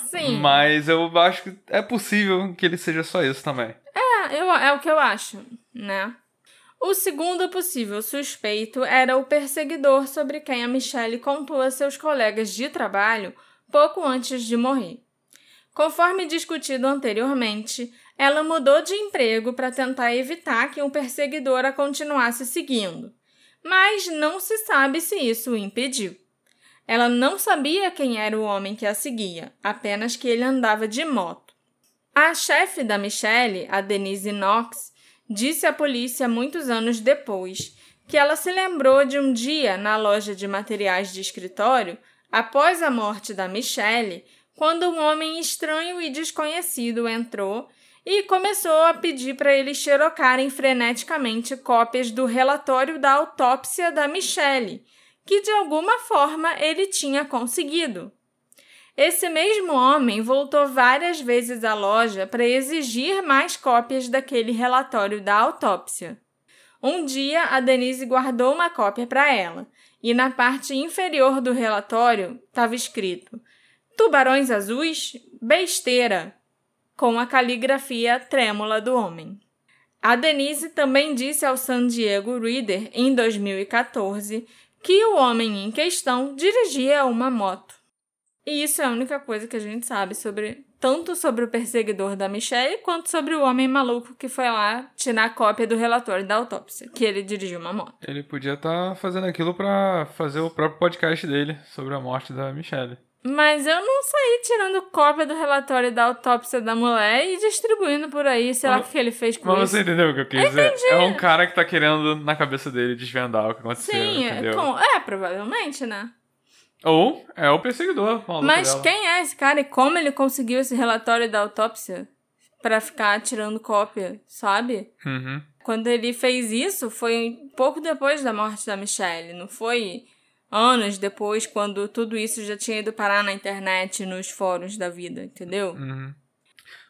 sim. Mas eu acho que é possível que ele seja só isso também. É, eu, é o que eu acho, né? O segundo possível suspeito era o perseguidor sobre quem a Michelle contou a seus colegas de trabalho pouco antes de morrer. Conforme discutido anteriormente, ela mudou de emprego para tentar evitar que um perseguidor a continuasse seguindo, mas não se sabe se isso o impediu. Ela não sabia quem era o homem que a seguia, apenas que ele andava de moto. A chefe da Michelle, a Denise Knox, disse à polícia muitos anos depois que ela se lembrou de um dia na loja de materiais de escritório, após a morte da Michelle, quando um homem estranho e desconhecido entrou e começou a pedir para eles xerocarem freneticamente cópias do relatório da autópsia da Michelle, que de alguma forma ele tinha conseguido. Esse mesmo homem voltou várias vezes à loja para exigir mais cópias daquele relatório da autópsia. Um dia, a Denise guardou uma cópia para ela, e na parte inferior do relatório estava escrito: Tubarões azuis? Besteira! com a caligrafia trêmula do homem. A Denise também disse ao San Diego Reader em 2014 que o homem em questão dirigia uma moto. E isso é a única coisa que a gente sabe sobre tanto sobre o perseguidor da Michelle quanto sobre o homem maluco que foi lá tirar a cópia do relatório da autópsia, que ele dirigiu uma moto. Ele podia estar tá fazendo aquilo para fazer o próprio podcast dele sobre a morte da Michelle. Mas eu não saí tirando cópia do relatório da autópsia da mulher e distribuindo por aí, sei lá o que ele fez com mas isso. Mas você entendeu o que eu quis dizer? É um cara que tá querendo, na cabeça dele, desvendar o que aconteceu, Sim, é, entendeu? Com... é, provavelmente, né? Ou é o perseguidor. Mas dela. quem é esse cara e como ele conseguiu esse relatório da autópsia para ficar tirando cópia, sabe? Uhum. Quando ele fez isso, foi pouco depois da morte da Michelle, não foi anos depois, quando tudo isso já tinha ido parar na internet, nos fóruns da vida, entendeu? Uhum.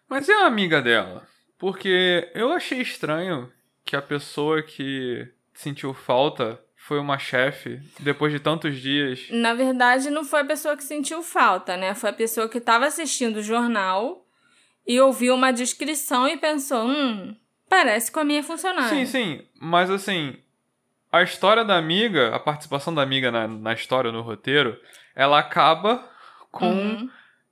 Mas é a amiga dela? Porque eu achei estranho que a pessoa que sentiu falta foi uma chefe depois de tantos dias. Na verdade, não foi a pessoa que sentiu falta, né? Foi a pessoa que estava assistindo o jornal e ouviu uma descrição e pensou: hum, parece com a minha funcionária. Sim, sim. Mas assim, a história da amiga, a participação da amiga na, na história, no roteiro, ela acaba com. Uhum.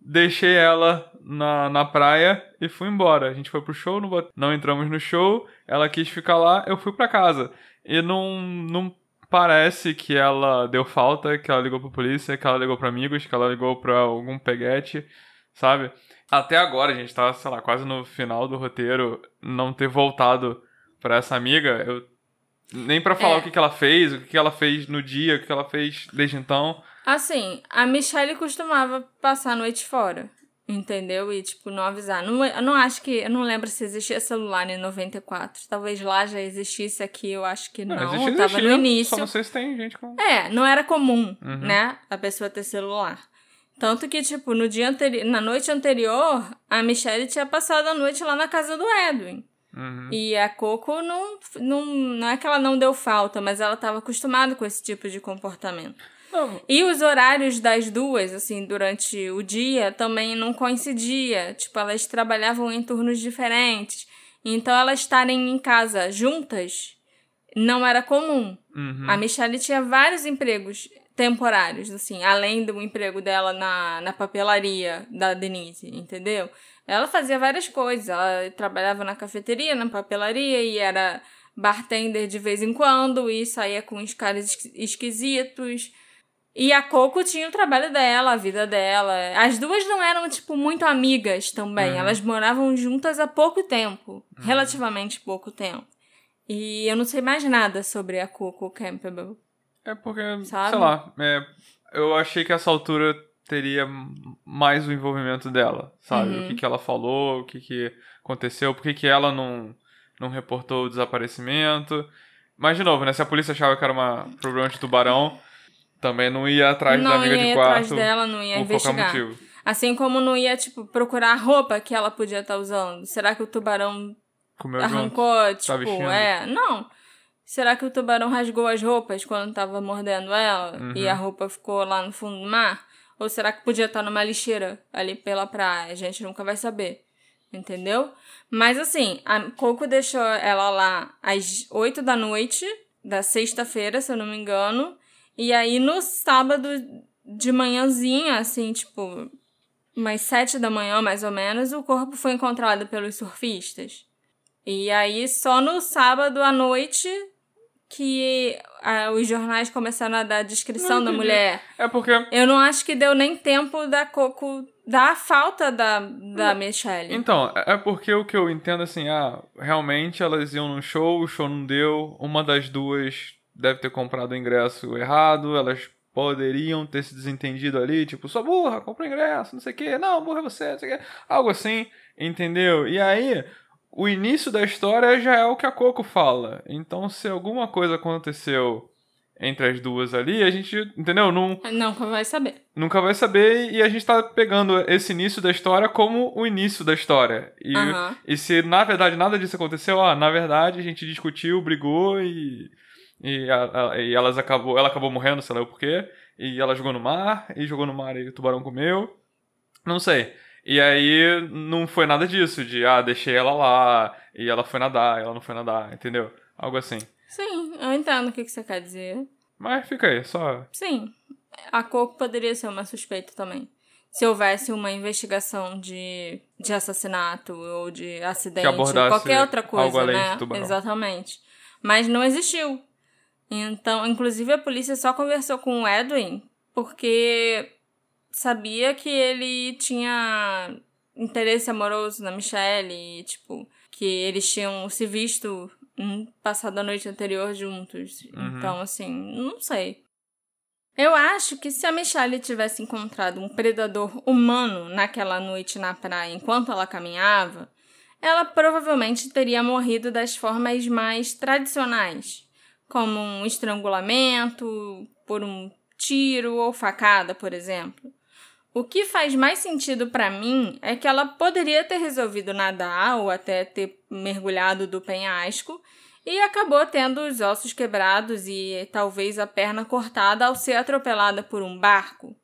Deixei ela na, na praia e fui embora. A gente foi pro show, não, não entramos no show, ela quis ficar lá, eu fui pra casa. E não, não parece que ela deu falta, que ela ligou pra polícia, que ela ligou pra amigos, que ela ligou pra algum peguete, sabe? Até agora, a gente tá, sei lá, quase no final do roteiro, não ter voltado para essa amiga, eu nem para falar é. o que, que ela fez, o que, que ela fez no dia, o que, que ela fez desde então. Assim, a Michelle costumava passar a noite fora. Entendeu? E, tipo, não avisar. Não, eu não acho que. Eu não lembro se existia celular em 94. Talvez lá já existisse aqui, eu acho que não. não existia, Tava no início. Só não sei se tem gente com. É, não era comum, uhum. né? A pessoa ter celular. Tanto que, tipo, no dia anterior. Na noite anterior, a Michelle tinha passado a noite lá na casa do Edwin. Uhum. E a Coco não, não. Não é que ela não deu falta, mas ela estava acostumada com esse tipo de comportamento. Não. E os horários das duas, assim, durante o dia também não coincidia. Tipo, elas trabalhavam em turnos diferentes. Então, elas estarem em casa juntas não era comum. Uhum. A Michelle tinha vários empregos temporários, assim, além do emprego dela na, na papelaria da Denise, entendeu? Ela fazia várias coisas. Ela trabalhava na cafeteria, na papelaria e era bartender de vez em quando e saía com uns caras esquisitos. E a Coco tinha o trabalho dela, a vida dela. As duas não eram, tipo, muito amigas também. Uhum. Elas moravam juntas há pouco tempo. Uhum. Relativamente pouco tempo. E eu não sei mais nada sobre a Coco Campbell. É porque, Sabe? sei lá, é, eu achei que essa altura teria mais o envolvimento dela, sabe? Uhum. O que, que ela falou, o que, que aconteceu, por que, que ela não, não reportou o desaparecimento. Mas, de novo, né? Se a polícia achava que era um problema de tubarão, também não ia atrás não da amiga de quarto. atrás dela, não ia investigar. Motivo. Assim como não ia, tipo, procurar a roupa que ela podia estar tá usando. Será que o tubarão Comeu arrancou, junto. tipo, tá é, não. Será que o tubarão rasgou as roupas quando tava mordendo ela uhum. e a roupa ficou lá no fundo do mar? Ou será que podia estar numa lixeira ali pela praia? A gente nunca vai saber. Entendeu? Mas assim, a Coco deixou ela lá às 8 da noite, da sexta-feira, se eu não me engano. E aí no sábado de manhãzinha, assim, tipo, umas sete da manhã mais ou menos, o corpo foi encontrado pelos surfistas. E aí só no sábado à noite que ah, os jornais começaram a dar a descrição Não da mulher. É porque. Eu não acho que deu nem tempo da Coco dar a falta da, da Michelle. Então, é é porque o que eu entendo assim, ah, realmente elas iam num show, o show não deu, uma das duas deve ter comprado o ingresso errado, elas poderiam ter se desentendido ali, tipo, sua burra, compra o ingresso, não sei o quê, não, burra é você, não sei o quê, algo assim, entendeu? E aí, o início da história já é o que a Coco fala. Então, se alguma coisa aconteceu entre as duas ali, a gente, entendeu? Não, Nunca vai saber. nunca vai saber e a gente tá pegando esse início da história como o início da história. E, e se na verdade nada disso aconteceu, ó, na verdade a gente discutiu, brigou e. E, a- a- e elas acabou, ela acabou morrendo, sei lá o porquê. E ela jogou no mar, e jogou no mar e o tubarão comeu. Não sei. E aí não foi nada disso, de ah, deixei ela lá, e ela foi nadar, ela não foi nadar, entendeu? Algo assim. Sim, eu entendo o que, que você quer dizer. Mas fica aí, só. Sim, a Coco poderia ser uma suspeita também. Se houvesse uma investigação de, de assassinato ou de acidente, ou qualquer outra coisa, algo além né? de tubarão. Exatamente. Mas não existiu. Então, inclusive a polícia só conversou com o Edwin porque sabia que ele tinha interesse amoroso na Michelle e, tipo, que eles tinham se visto passado a noite anterior juntos. Uhum. Então, assim, não sei. Eu acho que se a Michelle tivesse encontrado um predador humano naquela noite na praia enquanto ela caminhava, ela provavelmente teria morrido das formas mais tradicionais, como um estrangulamento, por um tiro ou facada, por exemplo. O que faz mais sentido pra mim é que ela poderia ter resolvido nadar ou até ter mergulhado do penhasco e acabou tendo os ossos quebrados e talvez a perna cortada ao ser atropelada por um barco.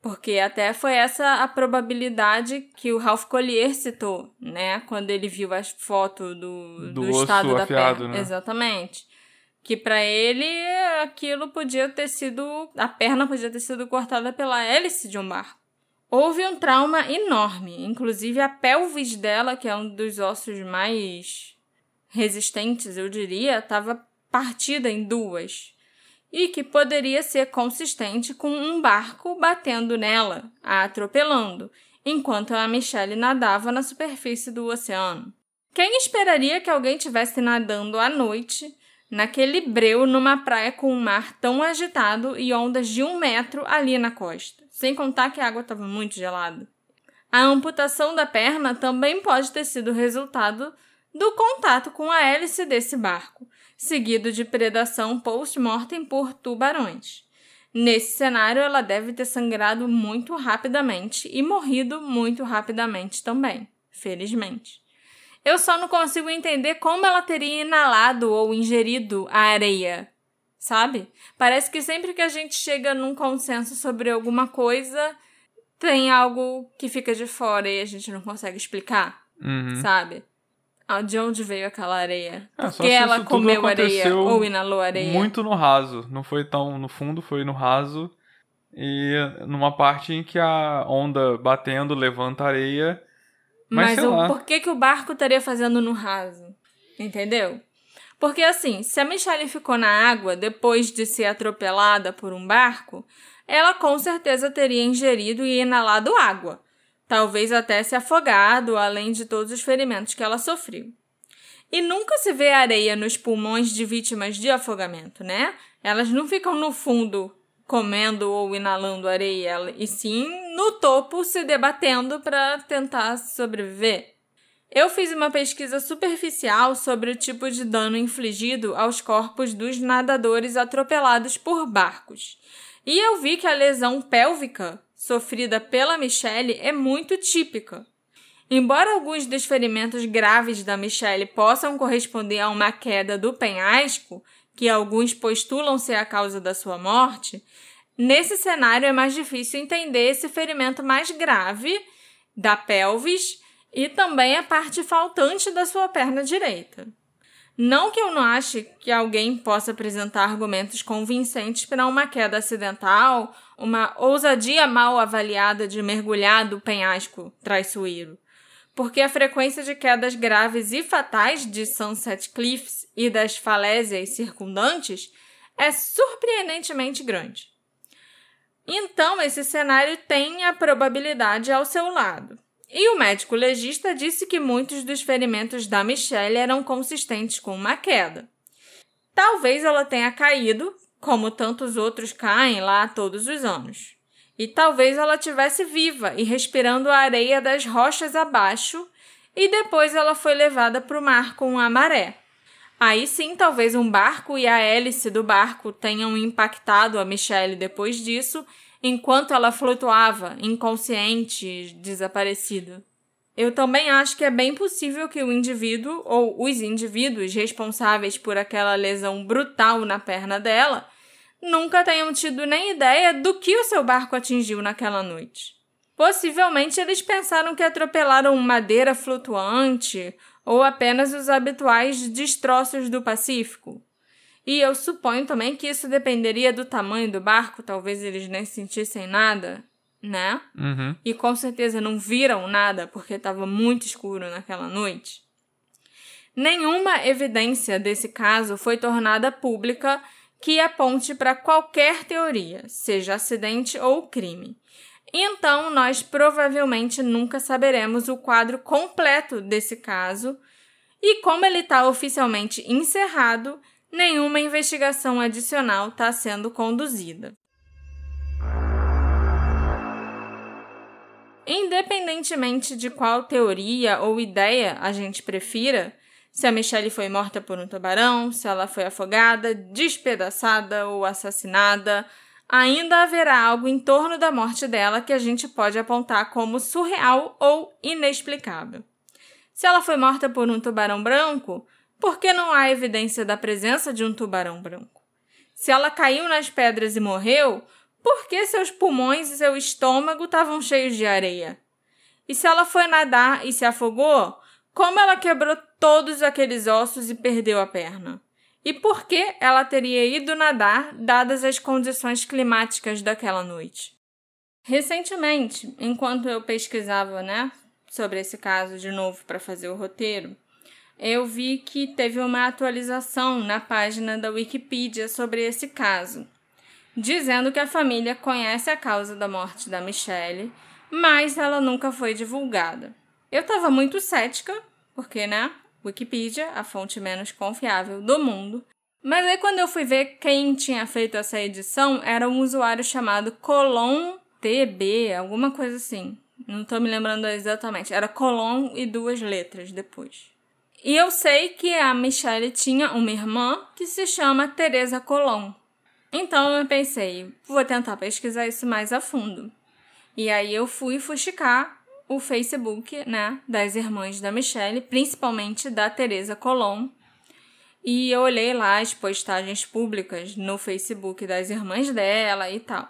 Porque até foi essa a probabilidade que o Ralph Collier citou, né? Quando ele viu as fotos do, Do do, estado da afiado, perna. né? Exatamente. Que pra ele aquilo podia ter sido. A perna podia ter sido cortada pela hélice de um barco. Houve um trauma enorme, inclusive a pelvis dela, que é um dos ossos mais resistentes, eu diria, estava partida em duas. E que poderia ser consistente com um barco batendo nela, a atropelando, enquanto a Michelle nadava na superfície do oceano. Quem esperaria que alguém estivesse nadando à noite, naquele breu, numa praia com um mar tão agitado e ondas de um metro ali na costa? Sem contar que a água estava muito gelada. A amputação da perna também pode ter sido resultado do contato com a hélice desse barco, seguido de predação post-mortem por tubarões. Nesse cenário, ela deve ter sangrado muito rapidamente e morrido muito rapidamente também, felizmente. Eu só não consigo entender como ela teria inalado ou ingerido a areia, sabe? Parece que sempre que a gente chega num consenso sobre alguma coisa, tem algo que fica de fora e a gente não consegue explicar, Uhum. sabe? Ah, De onde veio aquela areia? É, Por só que se ela comeu areia ou inalou areia? Muito no raso. Não foi tão no fundo, foi no raso. E numa parte em que a onda batendo levanta areia. Mas, Mas o, por que, que o barco estaria fazendo no raso? Entendeu? Porque assim, se a Michelle ficou na água depois de ser atropelada por um barco, ela com certeza teria ingerido e inalado água. Talvez até se afogado, além de todos os ferimentos que ela sofreu. E nunca se vê areia nos pulmões de vítimas de afogamento, né? Elas não ficam no fundo comendo ou inalando areia, e sim no topo se debatendo para tentar sobreviver. Eu fiz uma pesquisa superficial sobre o tipo de dano infligido aos corpos dos nadadores atropelados por barcos. E eu vi que a lesão pélvica sofrida pela Michelle é muito típica. Embora alguns dos ferimentos graves da Michelle possam corresponder a uma queda do penhasco, que alguns postulam ser a causa da sua morte, nesse cenário é mais difícil entender esse ferimento mais grave da pelvis e também a parte faltante da sua perna direita. Não que eu não ache que alguém possa apresentar argumentos convincentes para uma queda acidental, uma ousadia mal avaliada de mergulhar do penhasco traiçoeiro. Porque a frequência de quedas graves e fatais de Sunset Cliffs e das falésias circundantes é surpreendentemente grande. Então, esse cenário tem a probabilidade ao seu lado. E o médico legista disse que muitos dos ferimentos da Michelle eram consistentes com uma queda. Talvez ela tenha caído, como tantos outros caem lá todos os anos. E talvez ela tivesse viva e respirando a areia das rochas abaixo, e depois ela foi levada para o mar com a maré. Aí sim, talvez um barco e a hélice do barco tenham impactado a Michelle depois disso, enquanto ela flutuava, inconsciente, desaparecida. Eu também acho que é bem possível que o indivíduo ou os indivíduos responsáveis por aquela lesão brutal na perna dela nunca tenham tido nem ideia do que o seu barco atingiu naquela noite. Possivelmente eles pensaram que atropelaram madeira flutuante ou apenas os habituais destroços do Pacífico. E eu suponho também que isso dependeria do tamanho do barco, talvez eles nem sentissem nada né? Uhum. E com certeza não viram nada porque estava muito escuro naquela noite. Nenhuma evidência desse caso foi tornada pública que aponte para qualquer teoria, seja acidente ou crime. Então, nós provavelmente nunca saberemos o quadro completo desse caso, e como ele está oficialmente encerrado, nenhuma investigação adicional está sendo conduzida. Independentemente de qual teoria ou ideia a gente prefira, se a Michelle foi morta por um tubarão, se ela foi afogada, despedaçada ou assassinada, ainda haverá algo em torno da morte dela que a gente pode apontar como surreal ou inexplicável. Se ela foi morta por um tubarão branco, por que não há evidência da presença de um tubarão branco? Se ela caiu nas pedras e morreu, por que seus pulmões e seu estômago estavam cheios de areia? E se ela foi nadar e se afogou, como ela quebrou todos aqueles ossos e perdeu a perna? E por que ela teria ido nadar, dadas as condições climáticas daquela noite? Recentemente, enquanto eu pesquisava, né, sobre esse caso de novo para fazer o roteiro, eu vi que teve uma atualização na página da Wikipedia sobre esse caso dizendo que a família conhece a causa da morte da Michelle, mas ela nunca foi divulgada. Eu estava muito cética, porque, né? Wikipedia, a fonte menos confiável do mundo. Mas aí, quando eu fui ver quem tinha feito essa edição, era um usuário chamado Colon TB, alguma coisa assim. Não tô me lembrando exatamente. Era Colon e duas letras depois. E eu sei que a Michelle tinha uma irmã que se chama Teresa Colon. Então eu pensei, vou tentar pesquisar isso mais a fundo. E aí eu fui fuxicar o Facebook, né, das irmãs da Michelle, principalmente da Teresa Colom. E eu olhei lá as postagens públicas no Facebook das irmãs dela e tal.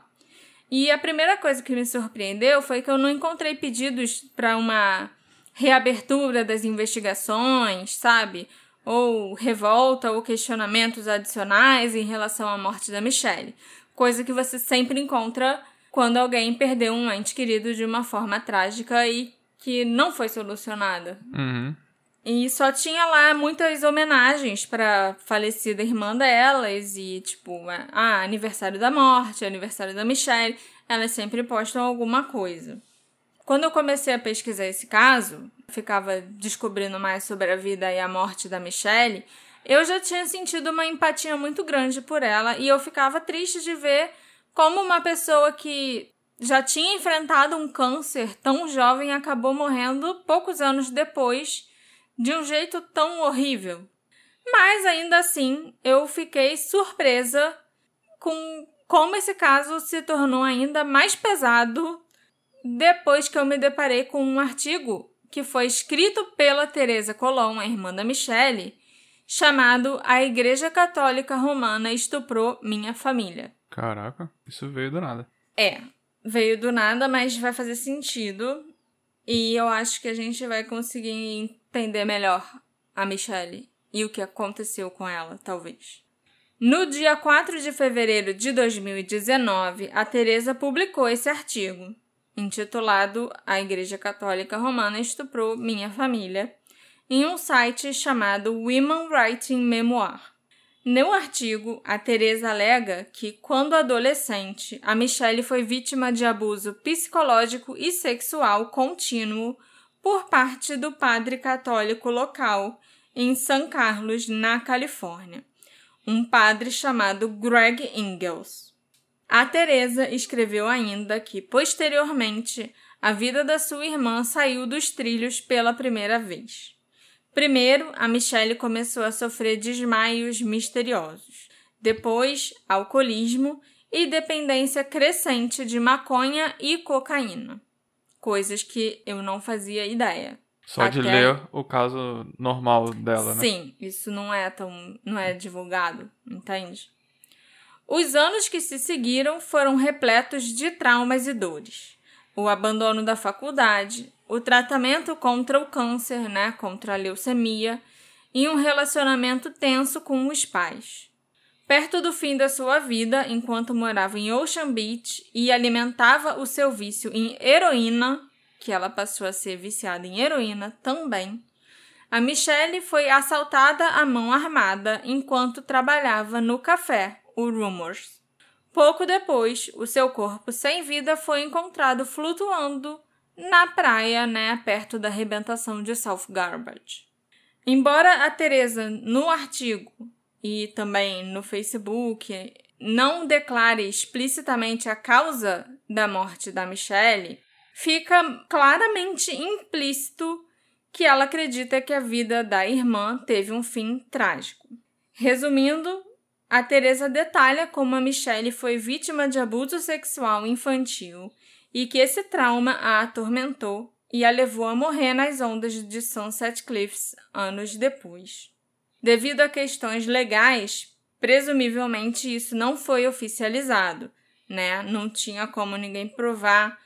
E a primeira coisa que me surpreendeu foi que eu não encontrei pedidos para uma reabertura das investigações, sabe? ou revolta ou questionamentos adicionais em relação à morte da Michelle, coisa que você sempre encontra quando alguém perdeu um ente querido de uma forma trágica e que não foi solucionada. Uhum. E só tinha lá muitas homenagens para falecida irmã delas e tipo, é, ah, aniversário da morte, aniversário da Michelle, elas sempre postam alguma coisa. Quando eu comecei a pesquisar esse caso, ficava descobrindo mais sobre a vida e a morte da Michelle, eu já tinha sentido uma empatia muito grande por ela e eu ficava triste de ver como uma pessoa que já tinha enfrentado um câncer tão jovem acabou morrendo poucos anos depois de um jeito tão horrível. Mas ainda assim, eu fiquei surpresa com como esse caso se tornou ainda mais pesado depois que eu me deparei com um artigo que foi escrito pela Teresa Colom, a irmã da Michelle, chamado A Igreja Católica Romana Estuprou Minha Família. Caraca, isso veio do nada. É, veio do nada, mas vai fazer sentido. E eu acho que a gente vai conseguir entender melhor a Michelle e o que aconteceu com ela, talvez. No dia 4 de fevereiro de 2019, a Teresa publicou esse artigo intitulado A Igreja Católica Romana Estuprou Minha Família, em um site chamado Women Writing Memoir. No artigo, a Teresa alega que, quando adolescente, a Michelle foi vítima de abuso psicológico e sexual contínuo por parte do padre católico local em San Carlos, na Califórnia, um padre chamado Greg Ingalls. A Teresa escreveu ainda que, posteriormente, a vida da sua irmã saiu dos trilhos pela primeira vez. Primeiro, a Michelle começou a sofrer desmaios misteriosos. Depois, alcoolismo e dependência crescente de maconha e cocaína. Coisas que eu não fazia ideia. Só Até... de ler o caso normal dela, né? Sim, isso não é tão. não é divulgado, entende? Os anos que se seguiram foram repletos de traumas e dores. O abandono da faculdade, o tratamento contra o câncer, né, contra a leucemia, e um relacionamento tenso com os pais. Perto do fim da sua vida, enquanto morava em Ocean Beach e alimentava o seu vício em heroína, que ela passou a ser viciada em heroína também, a Michelle foi assaltada à mão armada enquanto trabalhava no café, o Rumors. Pouco depois, o seu corpo sem vida foi encontrado flutuando na praia, né, perto da arrebentação de South Garbage. Embora a Teresa no artigo e também no Facebook não declare explicitamente a causa da morte da Michelle, fica claramente implícito que ela acredita que a vida da irmã teve um fim trágico. Resumindo, a Teresa detalha como a Michelle foi vítima de abuso sexual infantil e que esse trauma a atormentou e a levou a morrer nas ondas de Sunset Cliffs anos depois. Devido a questões legais, presumivelmente isso não foi oficializado, né? Não tinha como ninguém provar,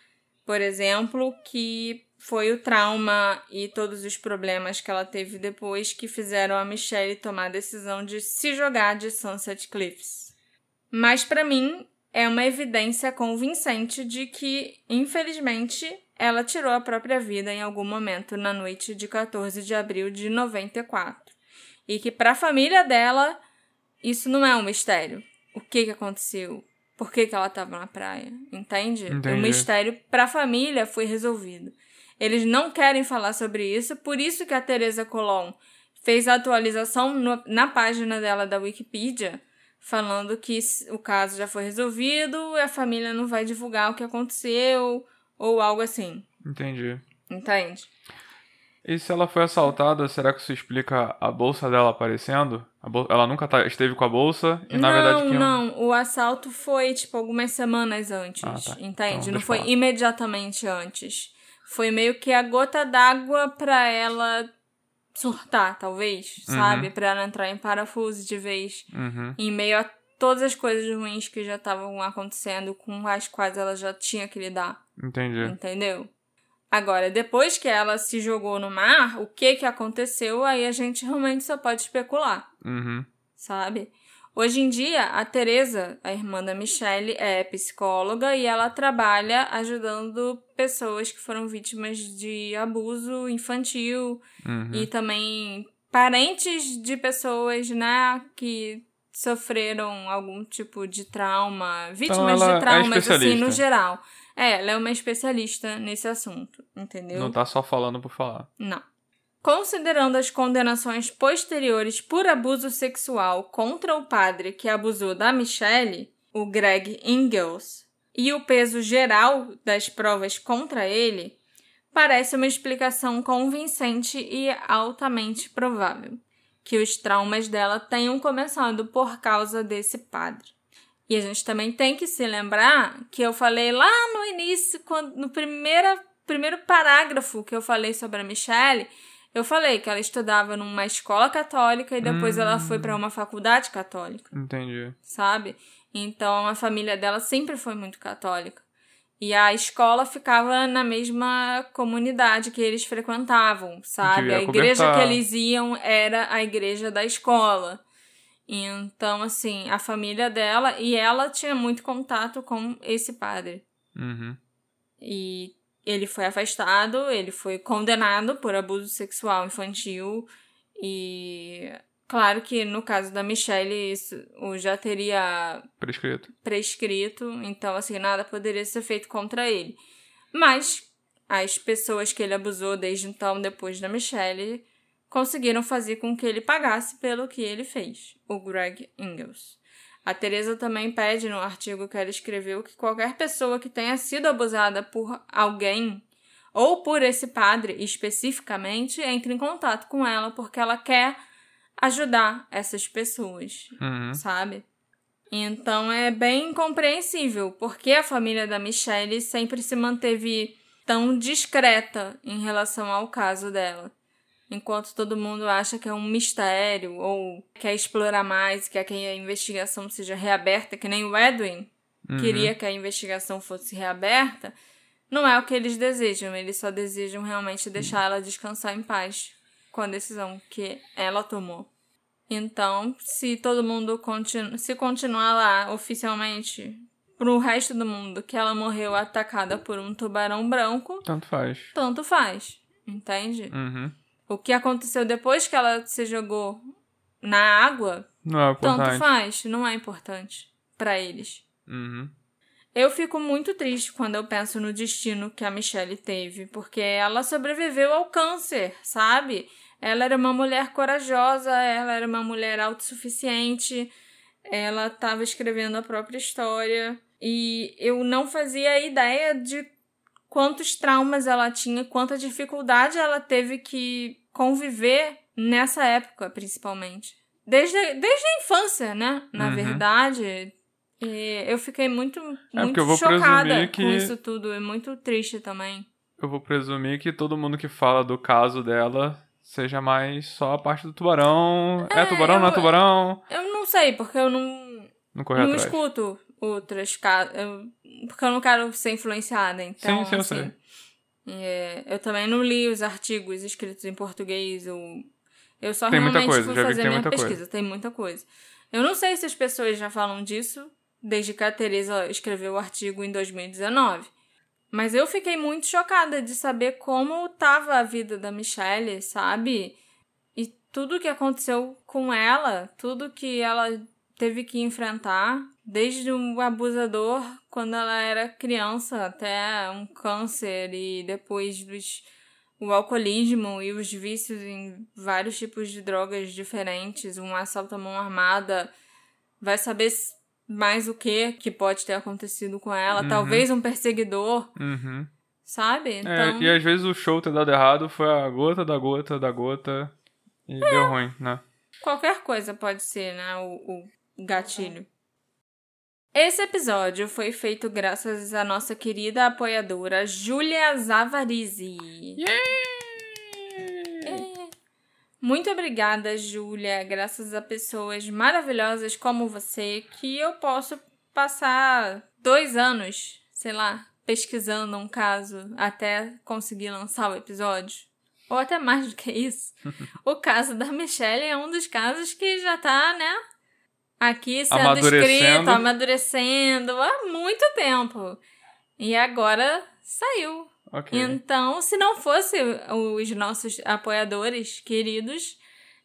por exemplo, que foi o trauma e todos os problemas que ela teve depois que fizeram a Michelle tomar a decisão de se jogar de Sunset Cliffs. Mas para mim é uma evidência convincente de que, infelizmente, ela tirou a própria vida em algum momento na noite de 14 de abril de 94. E que para a família dela isso não é um mistério. O que que aconteceu? Por que, que ela estava na praia? Entende? Entendi. O mistério para a família foi resolvido. Eles não querem falar sobre isso, por isso que a Teresa Colon fez a atualização no, na página dela da Wikipedia, falando que o caso já foi resolvido e a família não vai divulgar o que aconteceu ou algo assim. Entendi. Entende? E se ela foi assaltada, será que isso explica a bolsa dela aparecendo? Bol... Ela nunca tá... esteve com a bolsa e na não, verdade... Não, não. O assalto foi, tipo, algumas semanas antes. Ah, tá. Entende? Então, não foi imediatamente antes. Foi meio que a gota d'água pra ela surtar, talvez, uhum. sabe? Pra ela entrar em parafuso de vez. Uhum. Em meio a todas as coisas ruins que já estavam acontecendo, com as quais ela já tinha que lidar. Entendi. Entendeu? Agora, depois que ela se jogou no mar, o que que aconteceu, aí a gente realmente só pode especular. Uhum. Sabe? Hoje em dia, a Teresa, a irmã da Michelle, é psicóloga e ela trabalha ajudando pessoas que foram vítimas de abuso infantil uhum. e também parentes de pessoas, né, que sofreram algum tipo de trauma, vítimas então de traumas é assim no geral. É, ela é uma especialista nesse assunto, entendeu? Não tá só falando por falar. Não. Considerando as condenações posteriores por abuso sexual contra o padre que abusou da Michelle, o Greg Ingalls, e o peso geral das provas contra ele, parece uma explicação convincente e altamente provável que os traumas dela tenham começado por causa desse padre. E a gente também tem que se lembrar que eu falei lá no início, quando, no primeiro, primeiro parágrafo que eu falei sobre a Michelle, eu falei que ela estudava numa escola católica e depois hum. ela foi para uma faculdade católica. Entendi. Sabe? Então a família dela sempre foi muito católica. E a escola ficava na mesma comunidade que eles frequentavam, sabe? A igreja que eles iam era a igreja da escola. Então, assim, a família dela e ela tinha muito contato com esse padre. Uhum. E ele foi afastado, ele foi condenado por abuso sexual infantil e claro que no caso da Michelle isso já teria Prescrito. prescrito, então assim nada poderia ser feito contra ele. Mas as pessoas que ele abusou desde então, depois da Michelle, conseguiram fazer com que ele pagasse pelo que ele fez, o Greg Ingalls. A Teresa também pede no artigo que ela escreveu que qualquer pessoa que tenha sido abusada por alguém ou por esse padre especificamente entre em contato com ela porque ela quer ajudar essas pessoas, Uhum. sabe? Então é bem compreensível porque a família da Michelle sempre se manteve tão discreta em relação ao caso dela. Enquanto todo mundo acha que é um mistério ou quer explorar mais, quer que a investigação seja reaberta, que nem o Edwin Uhum. queria que a investigação fosse reaberta, não é o que eles desejam. Eles só desejam realmente deixar ela descansar em paz com a decisão que ela tomou. Então, se todo mundo continu se continuar lá oficialmente pro resto do mundo que ela morreu atacada por um tubarão branco, Tanto faz. tanto faz. Entende? Uhum. O que aconteceu depois que ela se jogou na água, Não é tanto faz, não é importante pra eles. Uhum. Eu fico muito triste quando eu penso no destino que a Michelle teve, porque ela sobreviveu ao câncer, sabe? Ela era uma mulher corajosa, ela era uma mulher autossuficiente, ela estava escrevendo a própria história e eu não fazia ideia de quantos traumas ela tinha, quanta dificuldade ela teve que conviver nessa época, principalmente. Desde, desde a infância, né? Na Uhum. verdade, e eu fiquei muito, porque muito eu chocada presumir com que- isso tudo. E muito triste também. Eu vou presumir que todo mundo que fala do caso dela seja mais só a parte do tubarão. É, É, tubarão, não é eu- tubarão? Eu não sei, porque eu não, Não não atrás. escuto outras casas. Porque eu não quero ser influenciada. Então, Sim, sim, eu assim, sei. É, eu também não li os artigos escritos em português. Eu, eu só Tem realmente coisa, fui fazer minha muita coisa. pesquisa. Tem muita coisa. Eu não sei se as pessoas já falam disso desde que a Teresa escreveu o artigo em 2019. Mas eu fiquei muito chocada de saber como estava a vida da Michelle, sabe? E tudo que aconteceu com ela, tudo que ela teve que enfrentar, desde um abusador quando ela era criança até um câncer e depois dos, o alcoolismo e os vícios em vários tipos de drogas diferentes, um assalto à mão armada, vai saber mais o que que pode ter acontecido com ela, Uhum. talvez um perseguidor, Uhum. sabe? É, Então, e às vezes o show ter dado errado foi a gota da gota da gota e deu ruim, né? qualquer coisa pode ser, né, o, o gatilho. Esse episódio foi feito graças à nossa querida apoiadora Júlia Zavarizi. É. Muito obrigada, Júlia. Graças a pessoas maravilhosas como você, que eu posso passar dois anos, sei lá, pesquisando um caso até conseguir lançar o episódio. Ou até mais do que isso. o caso da Michelle é um dos casos que já tá, né? Aqui sendo Amadurecendo. escrito, amadurecendo há muito tempo. E agora saiu. Ok. Então, se não fosse os nossos apoiadores queridos,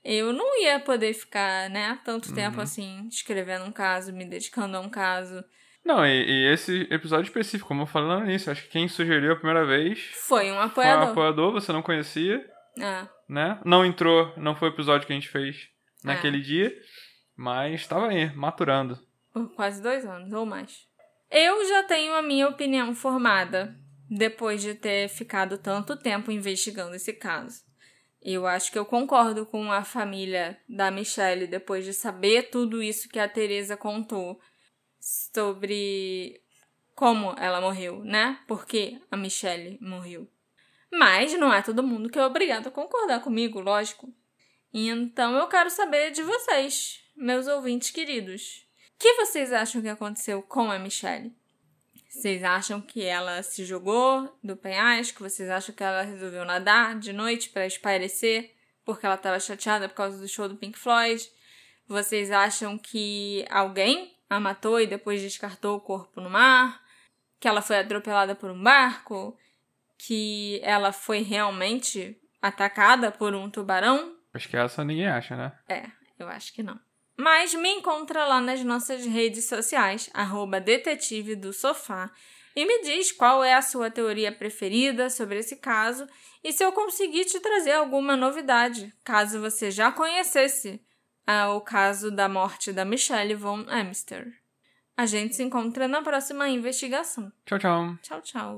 eu não ia poder ficar, né, tanto tempo Uhum. assim, escrevendo um caso, me dedicando a um caso. Não, e, e esse episódio específico, como eu falei no início, acho que quem sugeriu a primeira vez Foi um foi um apoiador. apoiador, você não conhecia, É. né? Não entrou, não foi o episódio que a gente fez É. naquele dia, mas estava aí, maturando. Por quase dois anos ou mais. Eu já tenho a minha opinião formada depois de ter ficado tanto tempo investigando esse caso. Eu acho que eu concordo com a família da Michelle depois de saber tudo isso que a Teresa contou sobre como ela morreu, né? Por que a Michelle morreu. Mas não é todo mundo que é obrigado a concordar comigo, lógico. Então eu quero saber de vocês, meus ouvintes queridos. O que vocês acham que aconteceu com a Michelle? Vocês acham que ela se jogou do penhasco? Vocês acham que ela resolveu nadar de noite para espairecer porque ela estava chateada por causa do show do Pink Floyd? Vocês acham que alguém a matou e depois descartou o corpo no mar? que ela foi atropelada por um barco, que ela foi realmente atacada por um tubarão. Acho que essa ninguém acha, né? É, eu acho que não. Mas me encontra lá nas nossas redes sociais, arroba detetive do sofá, e me diz qual é a sua teoria preferida sobre esse caso e se eu conseguir te trazer alguma novidade, caso você já conhecesse ah, o caso da morte da Michelle von Amster. A gente se encontra na próxima investigação. Tchau, tchau. Tchau, tchau.